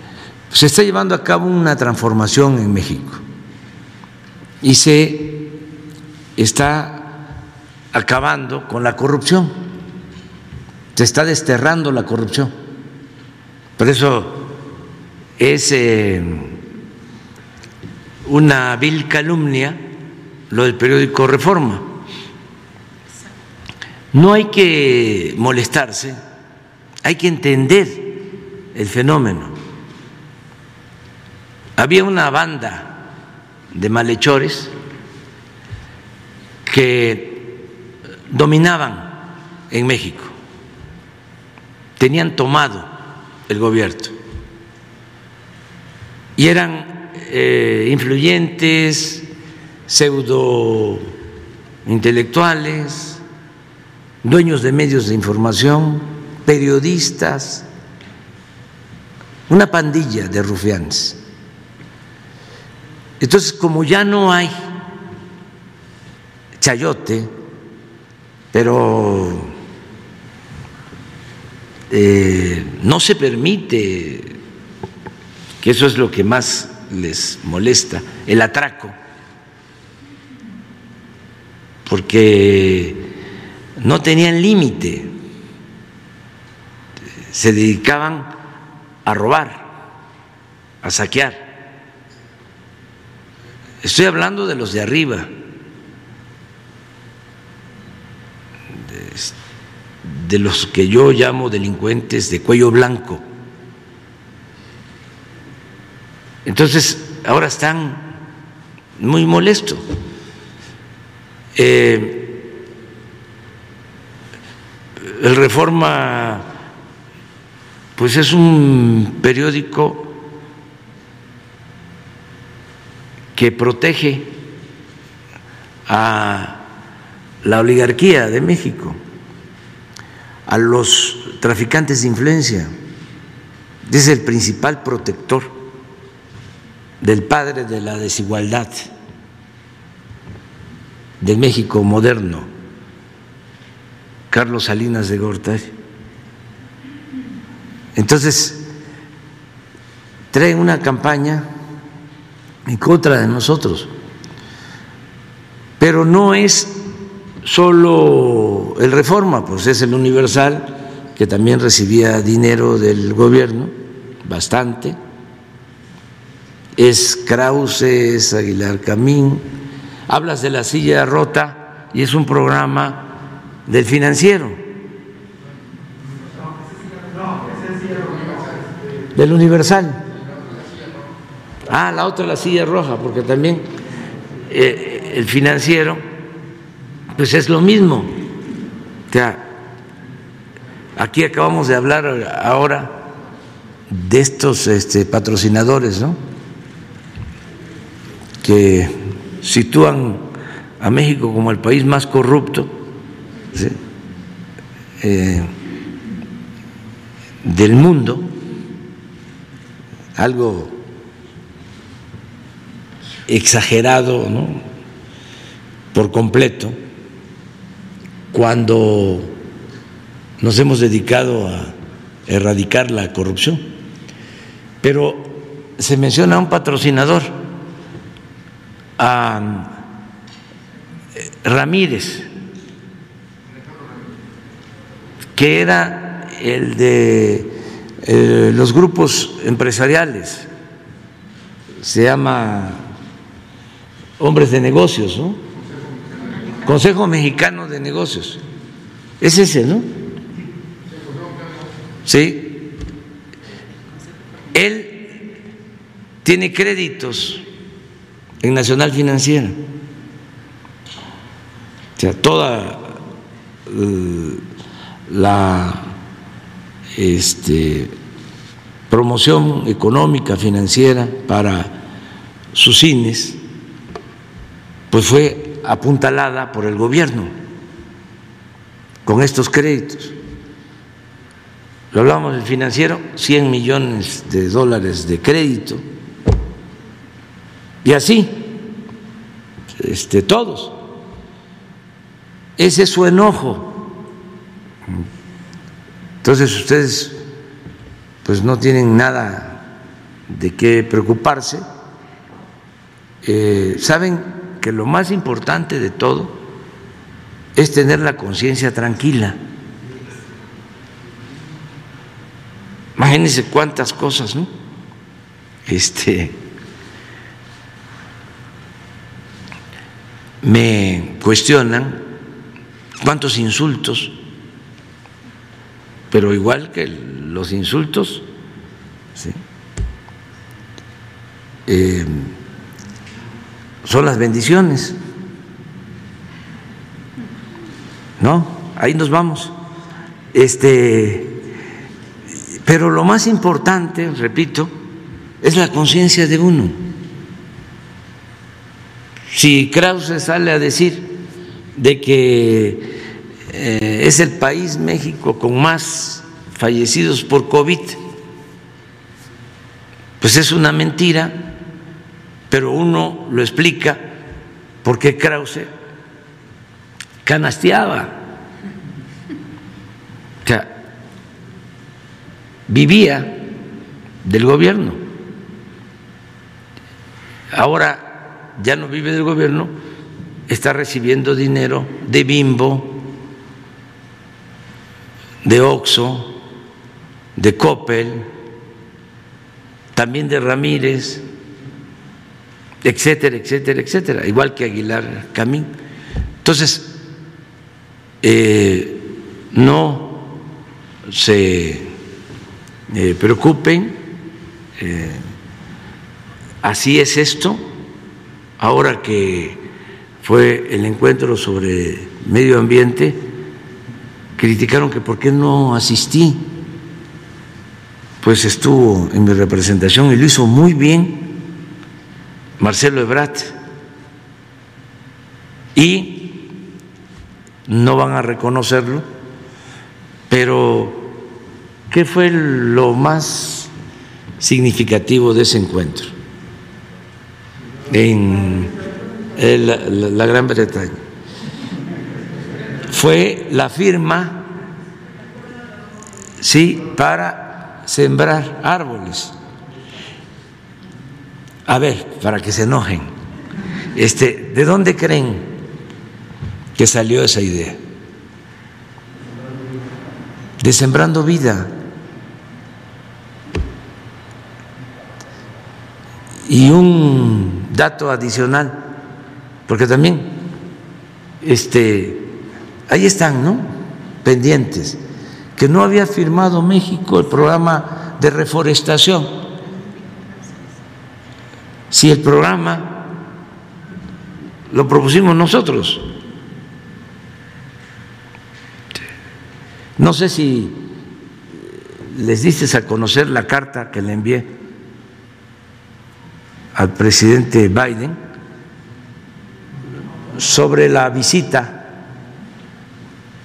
se está llevando a cabo una transformación en México y se está acabando con la corrupción, se está desterrando la corrupción. Por eso es eh, una vil calumnia lo del periódico Reforma. No hay que molestarse, hay que entender el fenómeno. Había una banda de malhechores que dominaban en México, tenían tomado el gobierno y eran eh, influyentes, pseudo intelectuales, dueños de medios de información, periodistas, una pandilla de rufianes. Entonces, como ya no hay chayote, pero eh, no se permite, eso es lo que más les molesta, el atraco, porque no tenían límite, se dedicaban a robar, a saquear. Estoy hablando de los de arriba, de los que yo llamo delincuentes de cuello blanco. Entonces, ahora están muy molestos. Eh, el Reforma, pues es un periódico que protege a la oligarquía de México a los traficantes de influencia. Es el principal protector del padre de la desigualdad de México moderno, Carlos Salinas de Gortari. Entonces, trae una campaña en contra de nosotros, pero no es solo el Reforma, pues es el Universal, que también recibía dinero del gobierno, bastante, es Krause, es Aguilar Camín, hablas de la silla rota y es un programa del financiero. Del Universal. Ah, la otra la silla roja, porque también eh, el financiero pues es lo mismo. O sea, aquí acabamos de hablar ahora de estos este, patrocinadores, ¿no? Que sitúan a México como el país más corrupto eh, del mundo, algo exagerado, ¿no? Por completo cuando nos hemos dedicado a erradicar la corrupción. Pero se menciona a un patrocinador, a eh, Ramírez, que era el de eh, los grupos empresariales, se llama hombres de negocios, ¿no? Consejo Mexicano de Negocios. Es ese, ¿no? Sí. Él tiene créditos Nacional Financiera. O sea, toda eh, la este, promoción económica, financiera para sus cines, pues fue apuntalada por el gobierno con estos créditos. Lo hablamos del financiero, 100 millones de dólares de crédito. Y así, este, todos. Ese es su enojo. Entonces ustedes pues no tienen nada de qué preocuparse. Eh, ¿Saben que lo más importante de todo es tener la conciencia tranquila. Imagínense cuántas cosas, ¿no? Este me cuestionan cuántos insultos, pero igual que los insultos, ¿sí? Eh, son las bendiciones. ¿No? Ahí nos vamos. Este, pero lo más importante, repito, es la conciencia de uno. Si Krause sale a decir de que eh, es el país México con más fallecidos por COVID, pues es una mentira, pero uno lo explica porque Krause canasteaba, o sea, vivía del gobierno. Ahora ya no vive del gobierno, está recibiendo dinero de Bimbo, de Oxo, de Coppel, también de Ramírez, etcétera, etcétera, etcétera, igual que Aguilar Camín. Entonces, eh, no se eh, preocupen, eh, así es esto, ahora que fue el encuentro sobre medio ambiente, criticaron que por qué no asistí, pues estuvo en mi representación y lo hizo muy bien Marcelo Ebrat y no van a reconocerlo, pero ¿qué fue lo más significativo de ese encuentro en la, Gran Bretaña? Fue la firma, sí, para sembrar árboles. A ver, para que se enojen, este, ¿de dónde creen que salió esa idea? De Sembrando Vida. Y un dato adicional, porque también este, ahí están, ¿no? Pendientes, que no había firmado México el programa de reforestación. Si el programa lo propusimos nosotros. No sé si les diste a conocer la carta que le envié al presidente Biden sobre la visita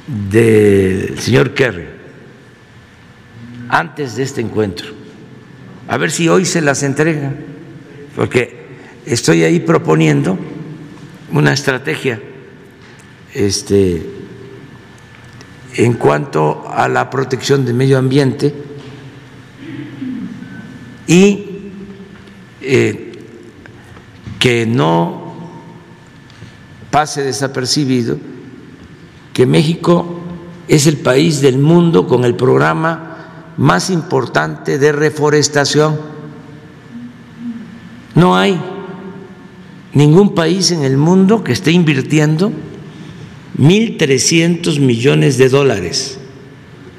del señor Kerry antes de este encuentro. A ver si hoy se las entrega, porque estoy ahí proponiendo una estrategia este, en cuanto a la protección del medio ambiente y eh, que no pase desapercibido que México es el país del mundo con el programa más importante de reforestación. No hay ningún país en el mundo que esté invirtiendo 1.300 millones de dólares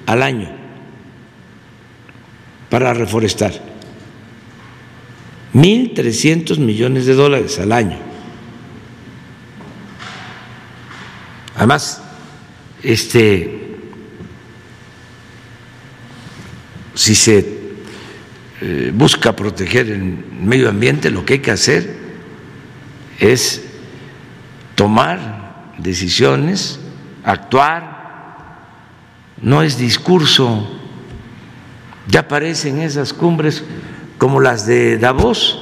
al año para reforestar. 1.300 millones de dólares al año. Además, este, si se eh, busca proteger el medio ambiente, lo que hay que hacer es tomar decisiones, actuar, no es discurso. Ya aparecen esas cumbres como las de Davos.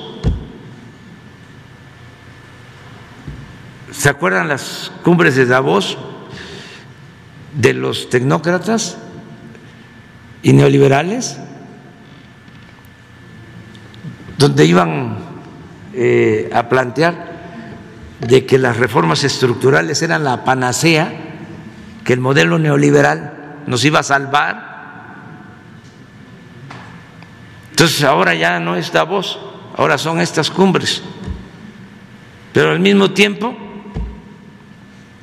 ¿Se acuerdan las cumbres de Davos de los tecnócratas y neoliberales? Donde iban eh, a plantear de que las reformas estructurales eran la panacea, que el modelo neoliberal nos iba a salvar Entonces ahora ya no es Davos, ahora son estas cumbres. Pero al mismo tiempo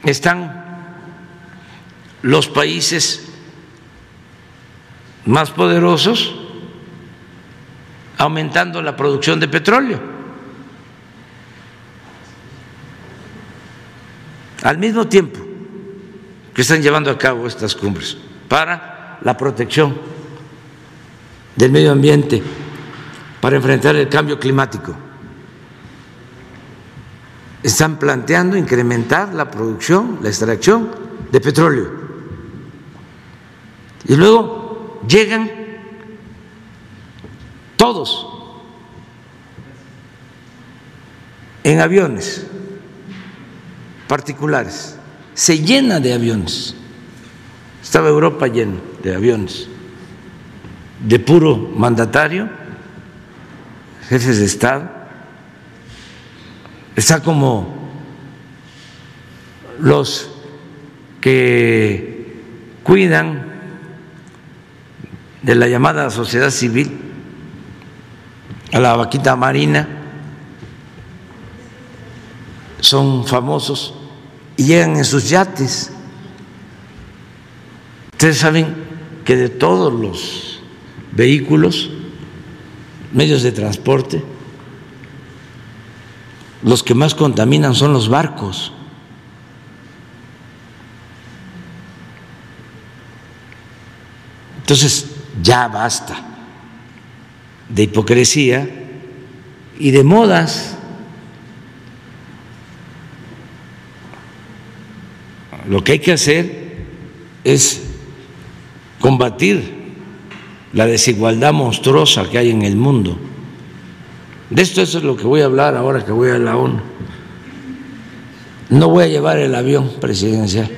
están los países más poderosos aumentando la producción de petróleo. Al mismo tiempo que están llevando a cabo estas cumbres para la protección del medio ambiente para enfrentar el cambio climático. están planteando incrementar la producción, la extracción de petróleo. Y luego llegan todos en aviones particulares, se llena de aviones. Estaba Europa llena de aviones, de puro mandatario, jefes de Estado. Está como los que cuidan de la llamada sociedad civil a la vaquita marina, son famosos y llegan en sus yates. Ustedes saben que de todos los vehículos, medios de transporte, los que más contaminan son los barcos. Entonces, ya basta de hipocresía y de modas. Lo que hay que hacer es combatir la desigualdad monstruosa que hay en el mundo. De esto es lo que voy a hablar ahora que voy a la ONU. No voy a llevar el avión presidencial.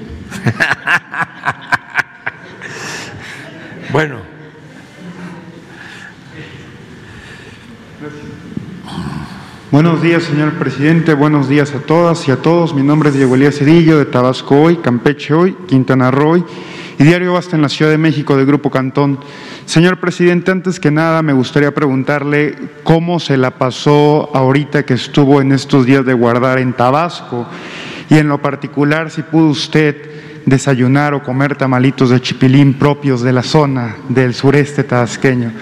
bueno. Buenos días, señor presidente. Buenos días a todas y a todos. Mi nombre es Diego Elías Cedillo, de Tabasco Hoy, Campeche Hoy, Quintana Roo y Diario Basta en la Ciudad de México, de Grupo Cantón. Señor presidente, antes que nada me gustaría preguntarle cómo se la pasó ahorita que estuvo en estos días de guardar en Tabasco y en lo particular si pudo usted desayunar o comer tamalitos de chipilín propios de la zona del sureste tabasqueño.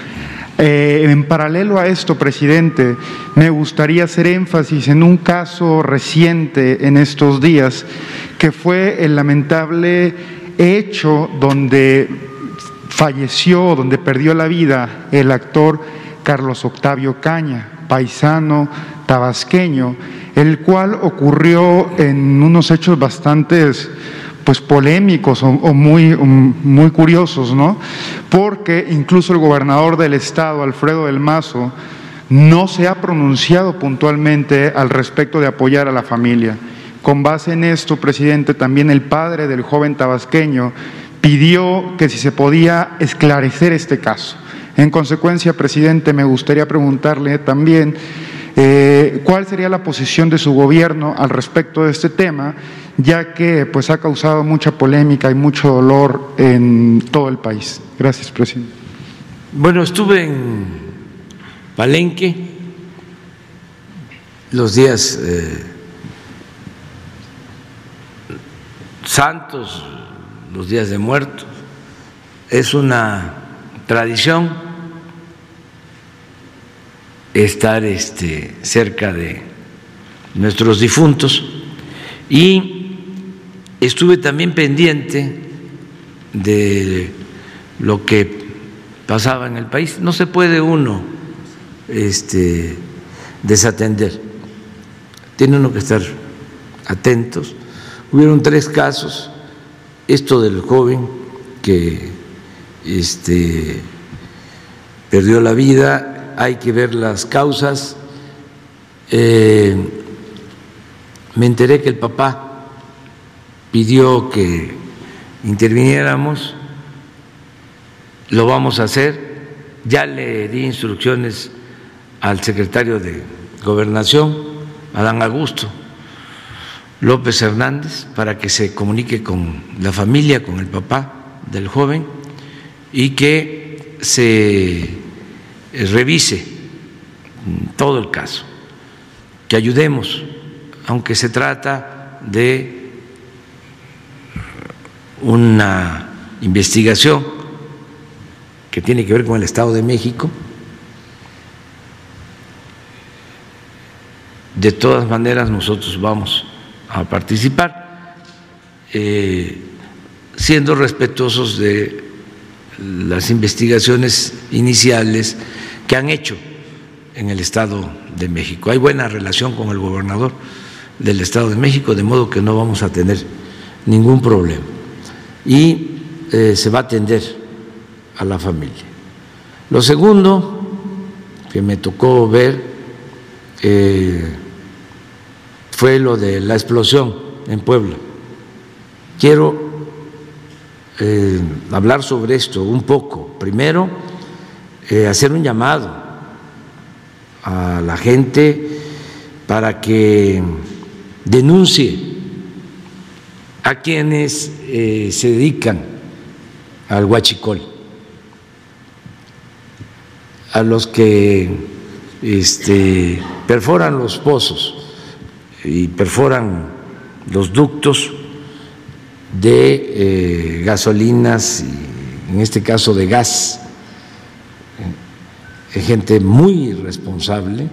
Eh, en paralelo a esto, presidente, me gustaría hacer énfasis en un caso reciente en estos días, que fue el lamentable hecho donde falleció, donde perdió la vida el actor Carlos Octavio Caña, paisano tabasqueño, el cual ocurrió en unos hechos bastantes pues polémicos o, muy, muy curiosos, ¿no? Porque incluso el gobernador del estado, Alfredo del Mazo, no se ha pronunciado puntualmente al respecto de apoyar a la familia. Con base en esto, presidente, también el padre del joven tabasqueño pidió que si se podía esclarecer este caso. En consecuencia, presidente, me gustaría preguntarle también eh, cuál sería la posición de su gobierno al respecto de este tema ya que pues ha causado mucha polémica y mucho dolor en todo el país. Gracias, presidente. Bueno, estuve en Palenque los días eh, santos, los días de muertos. Es una tradición estar este, cerca de nuestros difuntos y estuve también pendiente de lo que pasaba en el país. No se puede uno este, desatender, tiene uno que estar atentos. Hubieron tres casos, esto del joven que este, perdió la vida, hay que ver las causas. Eh, me enteré que el papá pidió que interviniéramos, lo vamos a hacer, ya le di instrucciones al secretario de Gobernación, Adán Augusto López Hernández, para que se comunique con la familia, con el papá del joven y que se revise todo el caso, que ayudemos, aunque se trata de una investigación que tiene que ver con el Estado de México. De todas maneras, nosotros vamos a participar, eh, siendo respetuosos de las investigaciones iniciales que han hecho en el Estado de México. Hay buena relación con el gobernador del Estado de México, de modo que no vamos a tener ningún problema. Y eh, se va a atender a la familia. Lo segundo que me tocó ver eh, fue lo de la explosión en Puebla. Quiero eh, hablar sobre esto un poco. Primero, hacer un llamado a la gente para que denuncie a quienes se dedican al huachicol, a los que este, perforan los pozos y perforan los ductos de eh, gasolinas, y en este caso de gas. Es gente muy irresponsable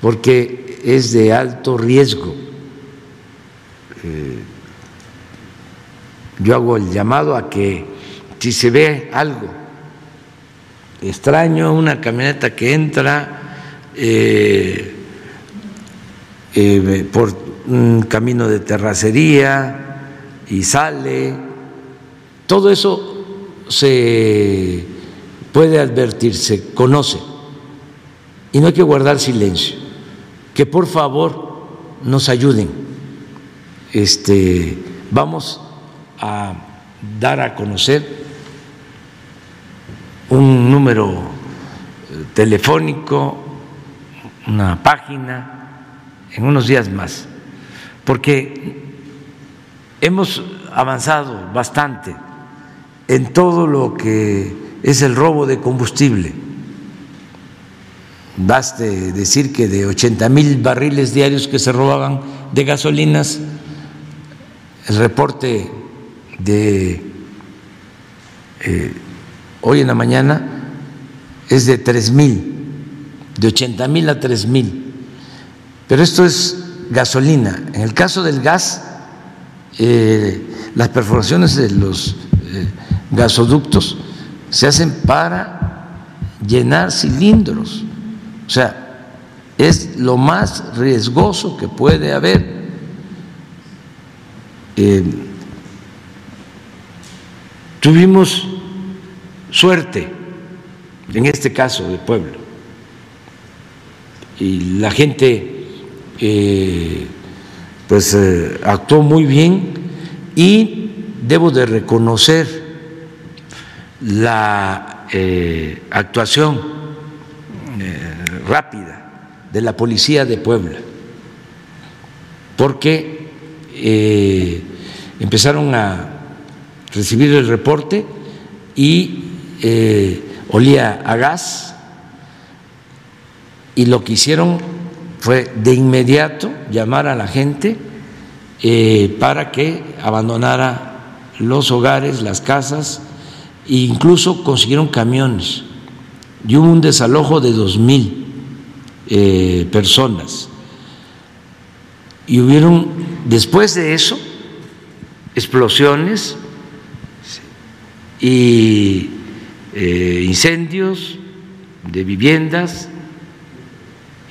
porque es de alto riesgo. Eh, yo hago el llamado a que si se ve algo extraño, una camioneta que entra eh, eh, por un camino de terracería y sale, todo eso se puede advertir, se conoce y no hay que guardar silencio. Que por favor nos ayuden. Este, vamos a dar a conocer un número eh, telefónico, una página, en unos días más, porque hemos avanzado bastante en todo lo que es el robo de combustible. Baste decir que de 80 mil barriles diarios que se robaban de gasolinas, el reporte de eh, hoy en la mañana es de tres mil, de 80 mil a tres mil. Pero esto es gasolina. En el caso del gas, eh, las perforaciones de los eh, gasoductos se hacen para llenar cilindros. O sea, es lo más riesgoso que puede haber. Eh, tuvimos suerte, en este caso de pueblo. Y la gente eh, pues eh, actuó muy bien y debo de reconocer la eh, actuación rápida de la policía de Puebla, porque empezaron a recibir el reporte y olía a gas y lo que hicieron fue de inmediato llamar a la gente eh, para que abandonara los hogares, las casas e incluso consiguieron camiones. Y hubo un desalojo de dos mil eh, personas. Y hubieron después de eso explosiones y eh, incendios de viviendas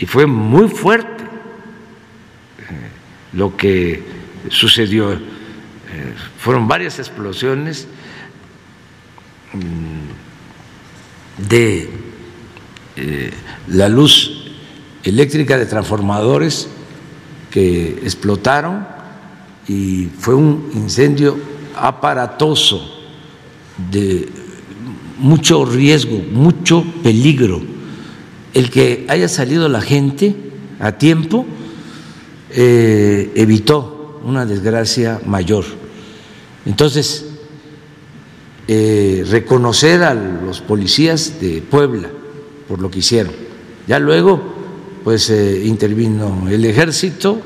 y fue muy fuerte eh, lo que sucedió. Eh, fueron varias explosiones mm, de la luz eléctrica de transformadores que explotaron y fue un incendio aparatoso de mucho riesgo, mucho peligro. El que haya salido la gente a tiempo eh, evitó una desgracia mayor. Entonces, eh, reconocer a los policías de Puebla por lo que hicieron. Ya luego, pues eh, intervino el ejército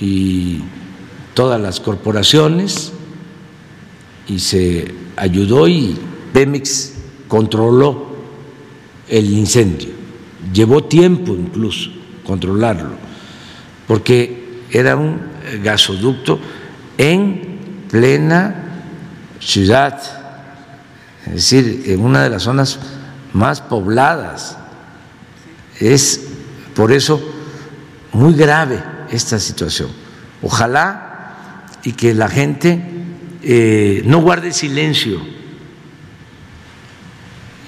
y todas las corporaciones y se ayudó y Pemex controló el incendio. Llevó tiempo incluso controlarlo, porque era un gasoducto en plena ciudad, es decir, en una de las zonas más pobladas. Es por eso muy grave esta situación. Ojalá y que la gente eh, no guarde silencio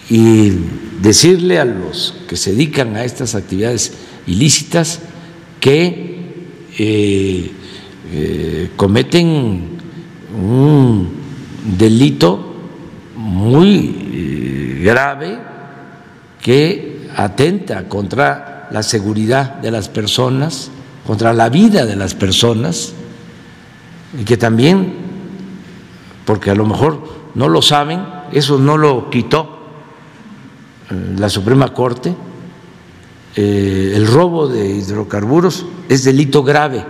y decirle a los que se dedican a estas actividades ilícitas que eh, eh, cometen un delito muy grave que atenta contra la seguridad de las personas, contra la vida de las personas, y que también, porque a lo mejor no lo saben, eso no lo quitó eh, la Suprema Corte, eh, el robo de hidrocarburos es delito grave.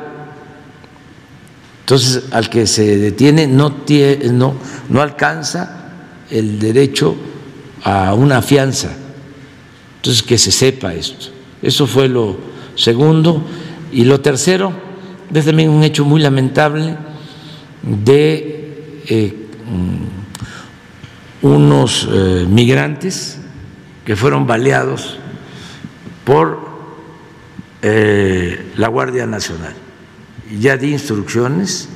Entonces, al que se detiene no, tiene, no, no alcanza el derecho a una fianza. Entonces, que se sepa esto. Eso fue lo segundo. Y lo tercero, es también un hecho muy lamentable de eh, mm, unos migrantes que fueron baleados por eh, la Guardia Nacional. Ya di instrucciones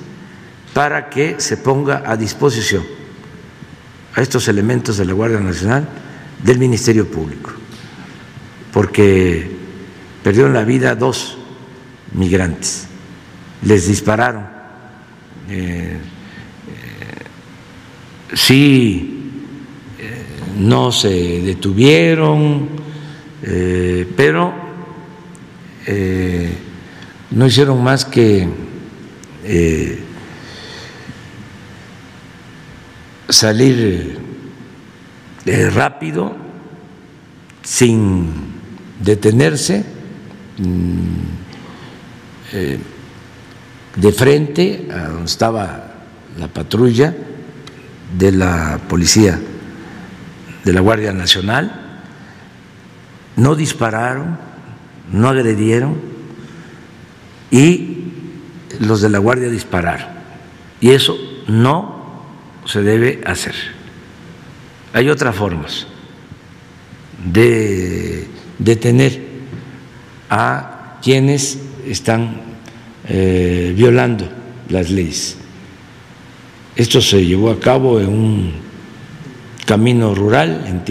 para que se ponga a disposición a estos elementos de la Guardia Nacional del Ministerio Público, porque perdieron la vida dos migrantes, les dispararon. Eh, eh, sí no se detuvieron, eh, pero eh, no hicieron más que eh, salir rápido, sin detenerse, mm, de frente a donde estaba la patrulla de la policía de la Guardia Nacional, no dispararon, no agredieron y los de la Guardia dispararon. Y eso no se debe hacer. Hay otras formas de detener a quienes están eh, violando las leyes. Esto se llevó a cabo en un camino rural en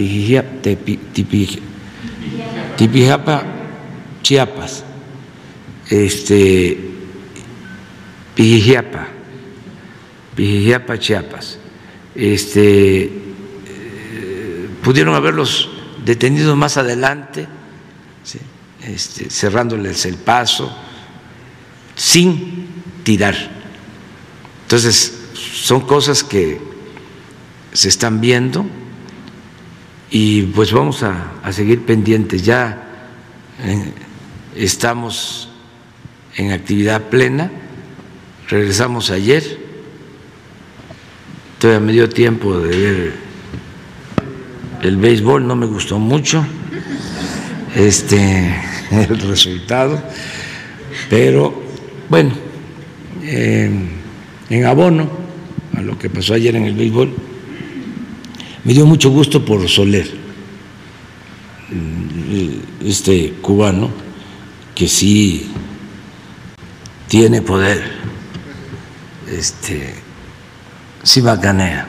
Tipijapa, Chiapas, este, Pijijiapa, Pijijiapa, Chiapas. Este, pudieron haberlos detenido más adelante, este, cerrándoles el paso, sin tirar. Entonces, son cosas que se están viendo y pues vamos a, seguir pendientes. Ya eh, estamos en actividad plena, regresamos ayer, todavía me dio tiempo de ver el béisbol, no me gustó mucho este el resultado, pero bueno, eh, en abono a lo que pasó ayer en el béisbol, me dio mucho gusto por Soler, este cubano que sí tiene poder, este, sí bacanea.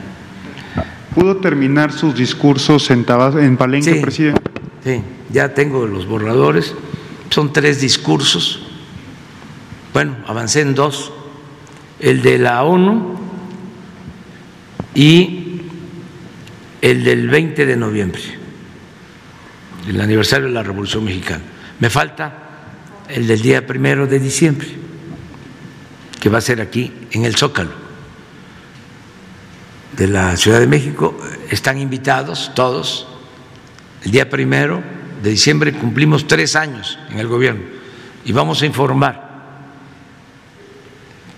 ¿Pudo terminar sus discursos en, en Palenque, presidente? Sí, ya tengo los borradores, son tres discursos, bueno, avancé en dos, el de la ONU y el del 20 de noviembre, el aniversario de la Revolución Mexicana. Me falta el del día primero de diciembre, que va a ser aquí en el Zócalo de la Ciudad de México. Están invitados todos. El día primero de diciembre cumplimos tres años en el gobierno y vamos a informar.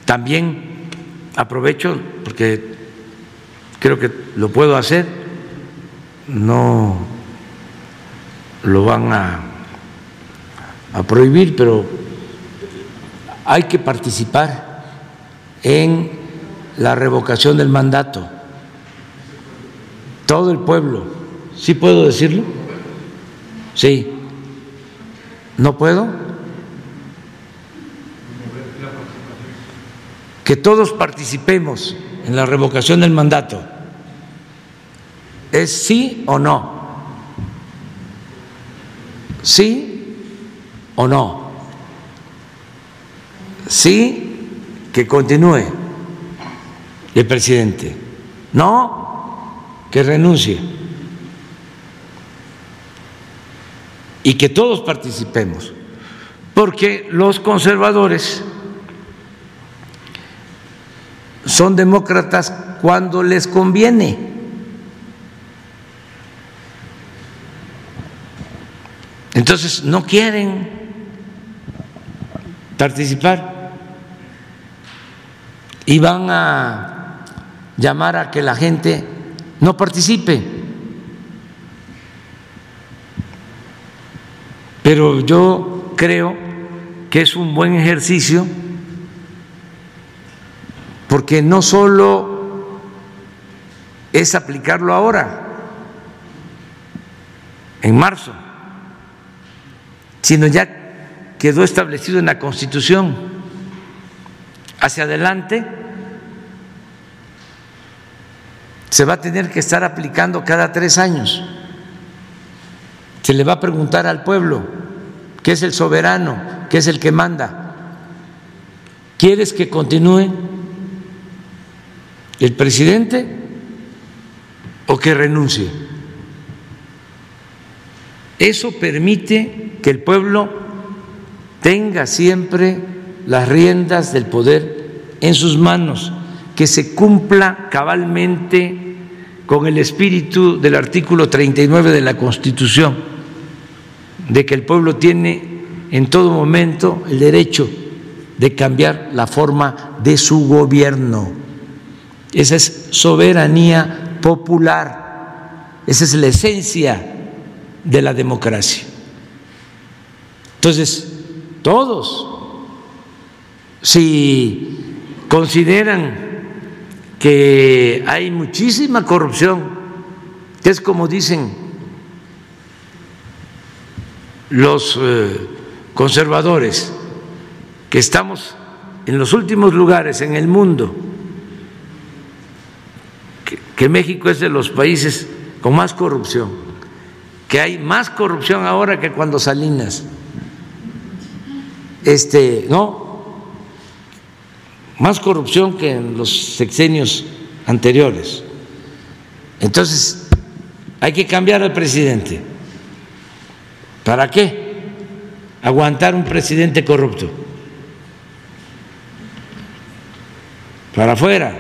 También aprovecho, porque creo que lo puedo hacer, no lo van a, prohibir, pero hay que participar en la revocación del mandato. Todo el pueblo. ¿Sí puedo decirlo? Sí. ¿No puedo? que todos participemos en la revocación del mandato. ¿Es sí o no? ¿Sí o no? Sí que continúe el presidente. No que renuncie. Y que todos participemos. Porque los conservadores son demócratas cuando les conviene. Entonces no quieren participar y van a llamar a que la gente no participe. Pero yo creo que es un buen ejercicio porque no solo es aplicarlo ahora, en marzo, sino ya quedó establecido en la Constitución. Hacia adelante se va a tener que estar aplicando cada tres años. Se le va a preguntar al pueblo, que es el soberano, que es el que manda. ¿Quieres que continúe el presidente o que renuncie? Eso permite que el pueblo tenga siempre las riendas del poder en sus manos, que se cumpla cabalmente con el espíritu del artículo 39 de la Constitución, de que el pueblo tiene en todo momento el derecho de cambiar la forma de su gobierno. Esa es soberanía popular, esa es la esencia de la democracia. Entonces, todos, si consideran que hay muchísima corrupción, es como dicen los eh, conservadores, que estamos en los últimos lugares en el mundo, que México es de los países con más corrupción que hay más corrupción ahora que cuando Salinas. Este, no, más corrupción que en los sexenios anteriores. Entonces, hay que cambiar al presidente. ¿Para qué? Aguantar un presidente corrupto. Para afuera,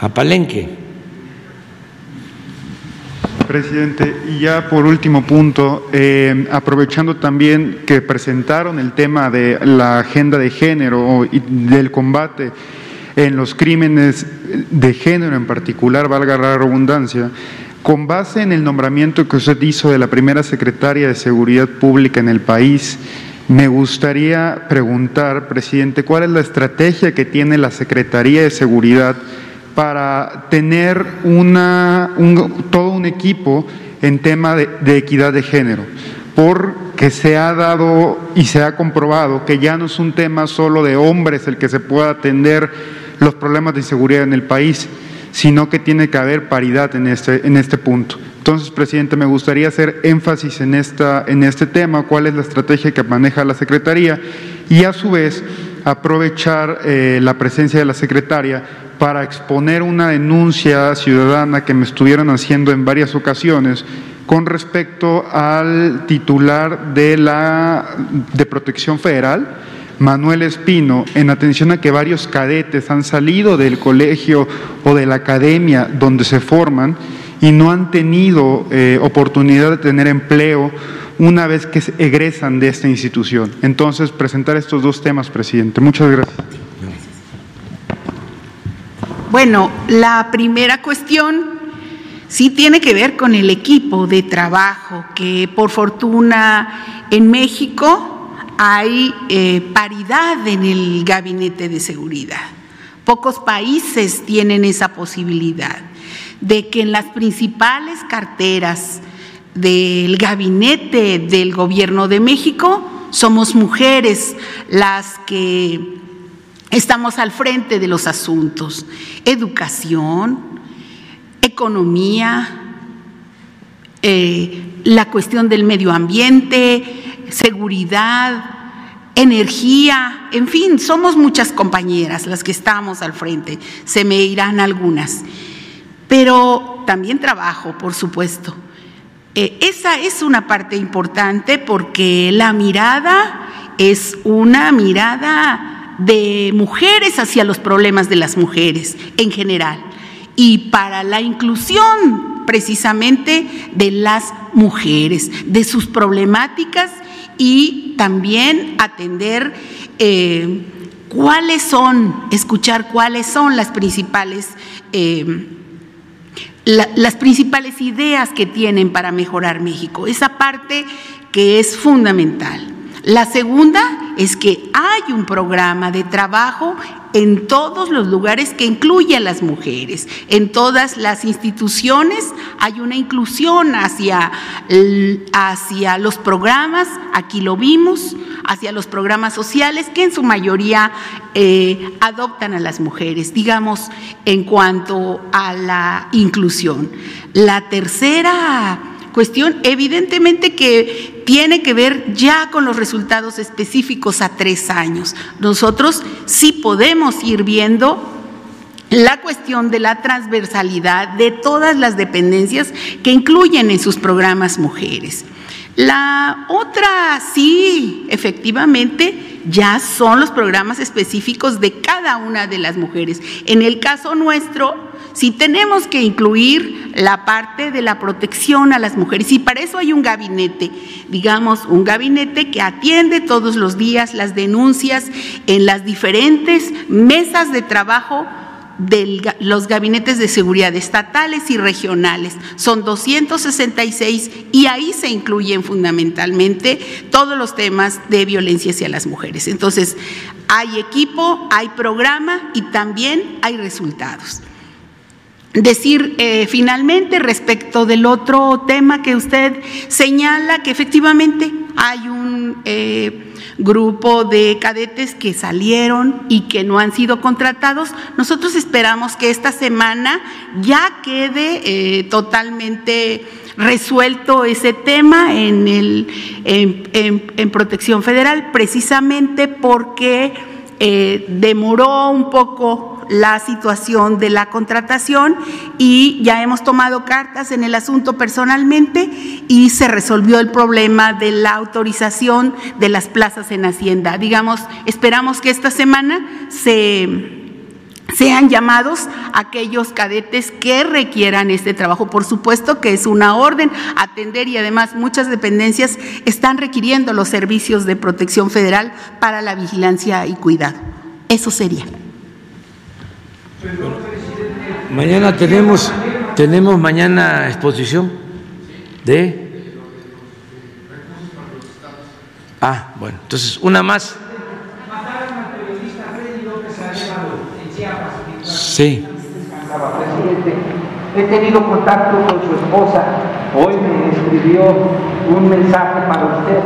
a Palenque. Presidente, y ya por último punto, eh, aprovechando también que presentaron el tema de la agenda de género y del combate en los crímenes de género en particular, valga la redundancia, con base en el nombramiento que usted hizo de la primera secretaria de Seguridad Pública en el país, me gustaría preguntar, presidente, ¿cuál es la estrategia que tiene la Secretaría de Seguridad? Para tener una, todo un equipo en tema de, de equidad de género, porque se ha dado y se ha comprobado que ya no es un tema solo de hombres el que se pueda atender los problemas de inseguridad en el país, sino que tiene que haber paridad en este, en este punto. Entonces, presidente, me gustaría hacer énfasis en, esta, en este tema, cuál es la estrategia que maneja la Secretaría y a su vez aprovechar eh, la presencia de la secretaria para exponer una denuncia ciudadana que me estuvieron haciendo en varias ocasiones con respecto al titular de la de Protección Federal, Manuel Espino, en atención a que varios cadetes han salido del colegio o de la academia donde se forman y no han tenido eh, oportunidad de tener empleo una vez que egresan de esta institución. Entonces, presentar estos dos temas, presidente. Muchas gracias. Bueno, la primera cuestión sí tiene que ver con el equipo de trabajo, que por fortuna en México hay eh, paridad en el gabinete de seguridad. Pocos países tienen esa posibilidad de que en las principales carteras del gabinete del gobierno de México somos mujeres las que estamos al frente de los asuntos. Educación, economía, eh, la cuestión del medio ambiente, seguridad, energía, en fin, somos muchas compañeras las que estamos al frente, se me irán algunas, pero también trabajo, por supuesto. Eh, esa es una parte importante porque la mirada es una mirada de mujeres hacia los problemas de las mujeres en general y para la inclusión precisamente de las mujeres, de sus problemáticas y también atender eh, cuáles son, escuchar cuáles son las principales, eh, las principales ideas que tienen para mejorar México. Esa parte que es fundamental. La segunda es que hay un programa de trabajo en todos los lugares que incluye a las mujeres. En todas las instituciones hay una inclusión hacia, hacia los programas, aquí lo vimos, hacia los programas sociales que en su mayoría eh, adoptan a las mujeres, digamos, en cuanto a la inclusión. La tercera cuestión evidentemente que tiene que ver ya con los resultados específicos a tres años. Nosotros sí podemos ir viendo la cuestión de la transversalidad de todas las dependencias que incluyen en sus programas mujeres. La otra, sí, efectivamente, ya son los programas específicos de cada una de las mujeres. En el caso nuestro, si tenemos que incluir la parte de la protección a las mujeres, y para eso hay un gabinete, digamos, un gabinete que atiende todos los días las denuncias en las diferentes mesas de trabajo de los gabinetes de seguridad estatales y regionales. Son 266 y ahí se incluyen fundamentalmente todos los temas de violencia hacia las mujeres. Entonces, hay equipo, hay programa y también hay resultados. Decir eh, finalmente respecto del otro tema que usted señala, que efectivamente hay un eh, grupo de cadetes que salieron y que no han sido contratados. Nosotros esperamos que esta semana ya quede eh, totalmente resuelto ese tema en, el, en, protección federal, precisamente porque demoró un poco la situación de la contratación y ya hemos tomado cartas en el asunto personalmente y se resolvió el problema de la autorización de las plazas en Hacienda. Digamos, esperamos que esta semana se sean llamados aquellos cadetes que requieran este trabajo. Por supuesto que es una orden atender y además muchas dependencias están requiriendo los servicios de protección federal para la vigilancia y cuidado. Eso sería. Mañana tenemos, tenemos mañana exposición de... Ah, bueno, entonces una más. Sí. He tenido contacto con su esposa. Hoy me escribió un mensaje para usted.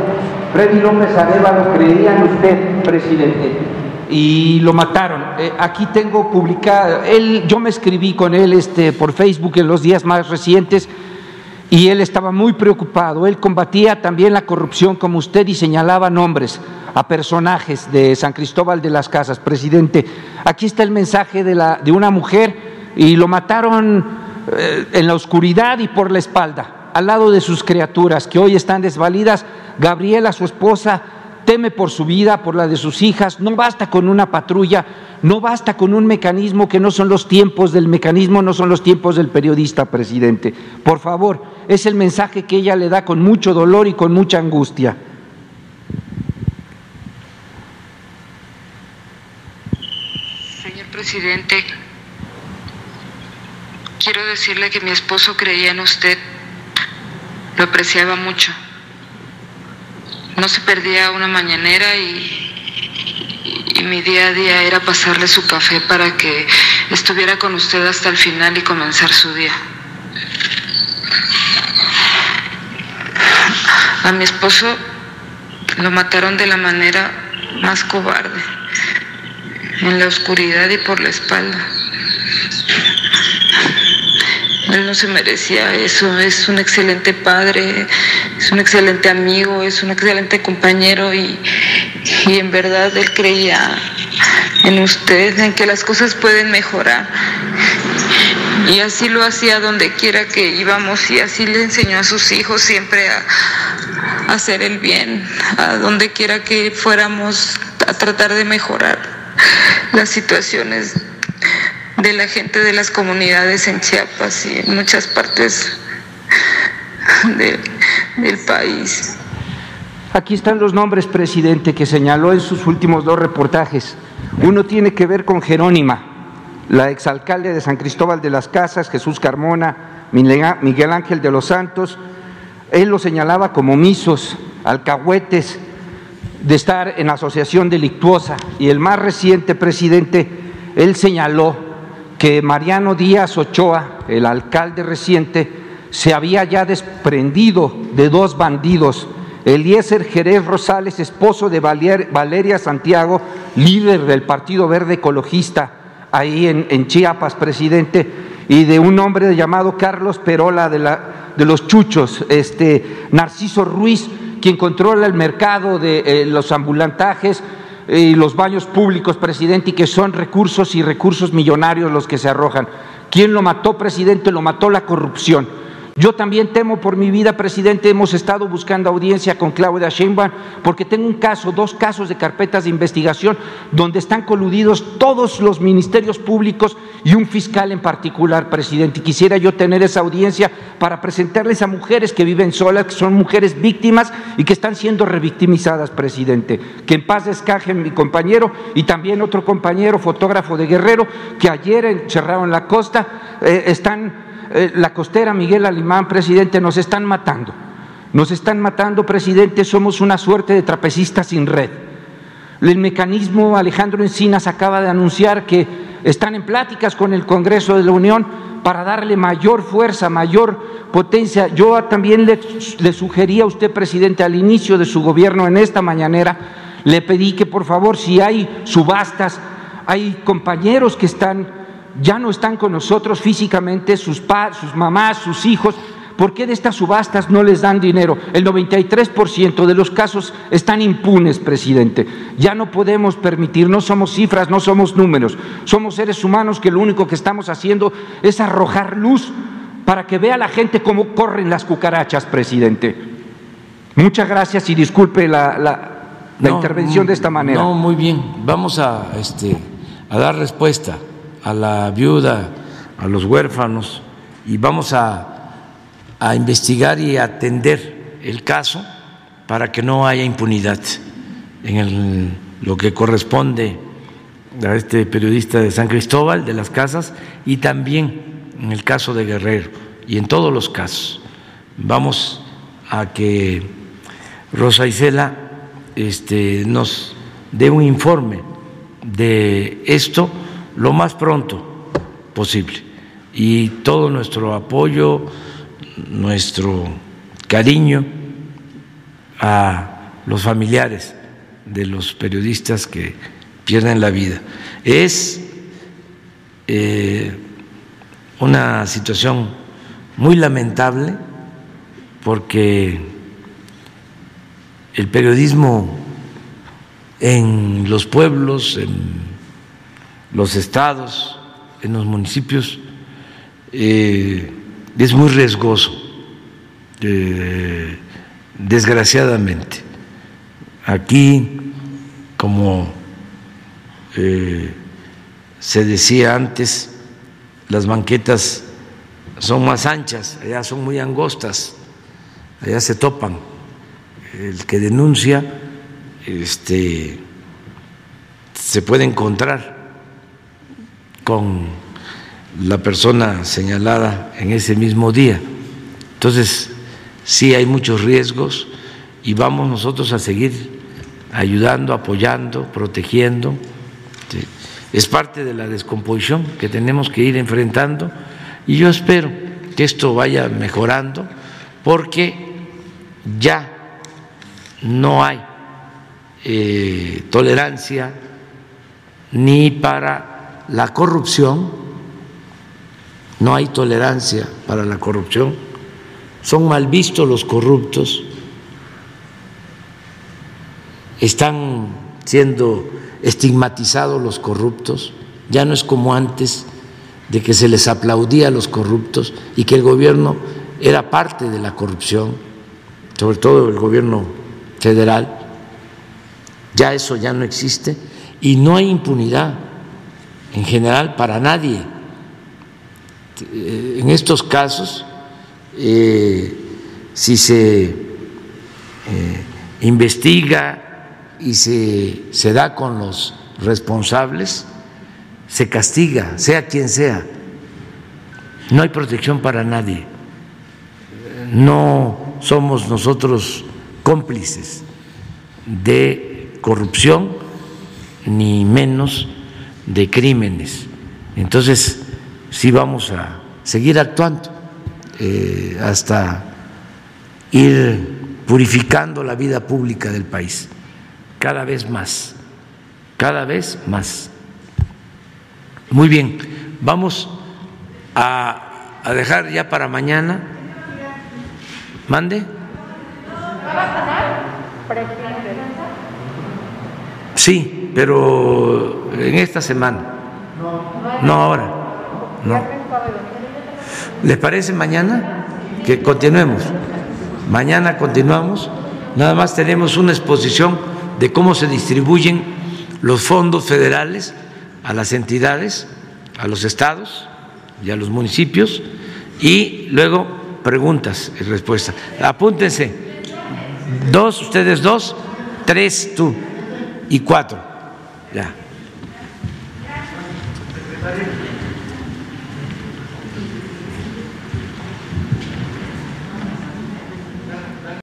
Freddy López Arevalo creía en usted, presidente y lo mataron. Eh, aquí tengo publicado, él, yo me escribí con él este, por Facebook en los días más recientes y él estaba muy preocupado. Él combatía también la corrupción, como usted, y señalaba nombres a personajes de San Cristóbal de las Casas. Presidente, aquí está el mensaje de, la, de una mujer y lo mataron eh, en la oscuridad y por la espalda, al lado de sus criaturas, que hoy están desvalidas. Gabriela, su esposa, teme por su vida, por la de sus hijas, no basta con una patrulla, no basta con un mecanismo que no son los tiempos del mecanismo, no son los tiempos del periodista, presidente. Por favor, es el mensaje que ella le da con mucho dolor y con mucha angustia. Señor presidente, quiero decirle que mi esposo creía en usted, lo apreciaba mucho no se perdía una mañanera y, mi día a día era pasarle su café para que estuviera con usted hasta el final y comenzar su día. A mi esposo lo mataron de la manera más cobarde. en la oscuridad y por la espalda. Él no se merecía eso, es un excelente padre, es un excelente amigo, es un excelente compañero y, y en verdad él creía en usted, en que las cosas pueden mejorar. Y así lo hacía donde quiera que íbamos y así le enseñó a sus hijos siempre a, a hacer el bien, a donde quiera que fuéramos a tratar de mejorar las situaciones de la gente de las comunidades en Chiapas y en muchas partes de, del país. Aquí están los nombres, presidente, que señaló en sus últimos dos reportajes. Uno tiene que ver con Jerónima, la exalcalde de San Cristóbal de las Casas, Jesús Carmona, Miguel Ángel de los Santos. Él lo señalaba como misos, alcahuetes, de estar en asociación delictuosa. Y el más reciente presidente, él señaló que Mariano Díaz Ochoa, el alcalde reciente, se había ya desprendido de dos bandidos Eliezer Jerez Rosales, esposo de Valeria Santiago, líder del Partido Verde Ecologista ahí en, Chiapas, presidente, y de un hombre llamado Carlos Perola de, los Chuchos, este, Narciso Ruiz, quien controla el mercado de eh, los ambulantajes y los baños públicos, presidente, y que son recursos y recursos millonarios los que se arrojan. ¿Quién lo mató, presidente? Lo mató la corrupción. Yo también temo por mi vida, presidente. Hemos estado buscando audiencia con Claudia Sheinbaum porque tengo un caso, dos casos de carpetas de investigación donde están coludidos todos los ministerios públicos y un fiscal en particular, presidente. Y quisiera yo tener esa audiencia para presentarles a mujeres que viven solas, que son mujeres víctimas y que están siendo revictimizadas, presidente. Que en paz descaje mi compañero y también otro compañero, fotógrafo de Guerrero, que ayer encerraron la costa, eh, están eh, la costera Miguel Alimán, presidente, nos están matando. Nos están matando, presidente, somos una suerte de trapecistas sin red. El mecanismo Alejandro Encinas acaba de anunciar que están en pláticas con el Congreso de la Unión para darle mayor fuerza, mayor potencia. Yo también le, le sugería a usted, presidente, al inicio de su gobierno en esta mañanera, le pedí que por favor, si hay subastas, hay compañeros que están ya no están con nosotros físicamente, sus, sus mamás, sus hijos. ¿Por qué de estas subastas no les dan dinero? El 93% de los casos están impunes, presidente. Ya no podemos permitir, no somos cifras, no somos números. Somos seres humanos que lo único que estamos haciendo es arrojar luz para que vea la gente cómo corren las cucarachas, presidente. Muchas gracias y disculpe la, intervención de esta manera. No, muy bien. Vamos a, este, a dar respuesta a la viuda, a los huérfanos, y vamos a, investigar y atender el caso para que no haya impunidad en lo que corresponde a este periodista de San Cristóbal, de las Casas, y también en el caso de Guerrero, y en todos los casos. Vamos a que Rosa Isela este, nos dé un informe de esto lo más pronto posible. Y todo nuestro apoyo, nuestro cariño a los familiares de los periodistas que pierden la vida. Es eh, una situación muy lamentable porque el periodismo en los pueblos, en los estados, en los municipios, eh, es muy riesgoso, eh, desgraciadamente. Aquí, como eh, se decía antes, las banquetas son más anchas, allá son muy angostas, allá se topan. El que denuncia este, se puede encontrar con la persona señalada en ese mismo día. Entonces, sí hay muchos riesgos y vamos nosotros a seguir ayudando, apoyando, protegiendo. Es parte de la descomposición que tenemos que ir enfrentando y yo espero que esto vaya mejorando porque ya no hay eh, tolerancia ni para la corrupción, no hay tolerancia para la corrupción, son mal vistos los corruptos, están siendo estigmatizados los corruptos, ya no es como antes de que se les aplaudía a los corruptos y que el gobierno era parte de la corrupción, sobre todo el gobierno federal, ya eso ya no existe y no hay impunidad en general para nadie. En estos casos, eh, si se eh, investiga y se, se da con los responsables, se castiga, sea quien sea. No hay protección para nadie. No somos nosotros cómplices de corrupción ni menos de crímenes. Entonces, sí vamos a seguir actuando eh, hasta ir purificando la vida pública del país, cada vez más, cada vez más. Muy bien, vamos a, a dejar ya para mañana. Mande. Sí, pero en esta semana. No ahora. No. ¿Les parece mañana que continuemos? Mañana continuamos. Nada más tenemos una exposición de cómo se distribuyen los fondos federales a las entidades, a los estados y a los municipios y luego preguntas y respuestas. Apúntense. Dos, ustedes dos, tres, tú y cuatro. Ya.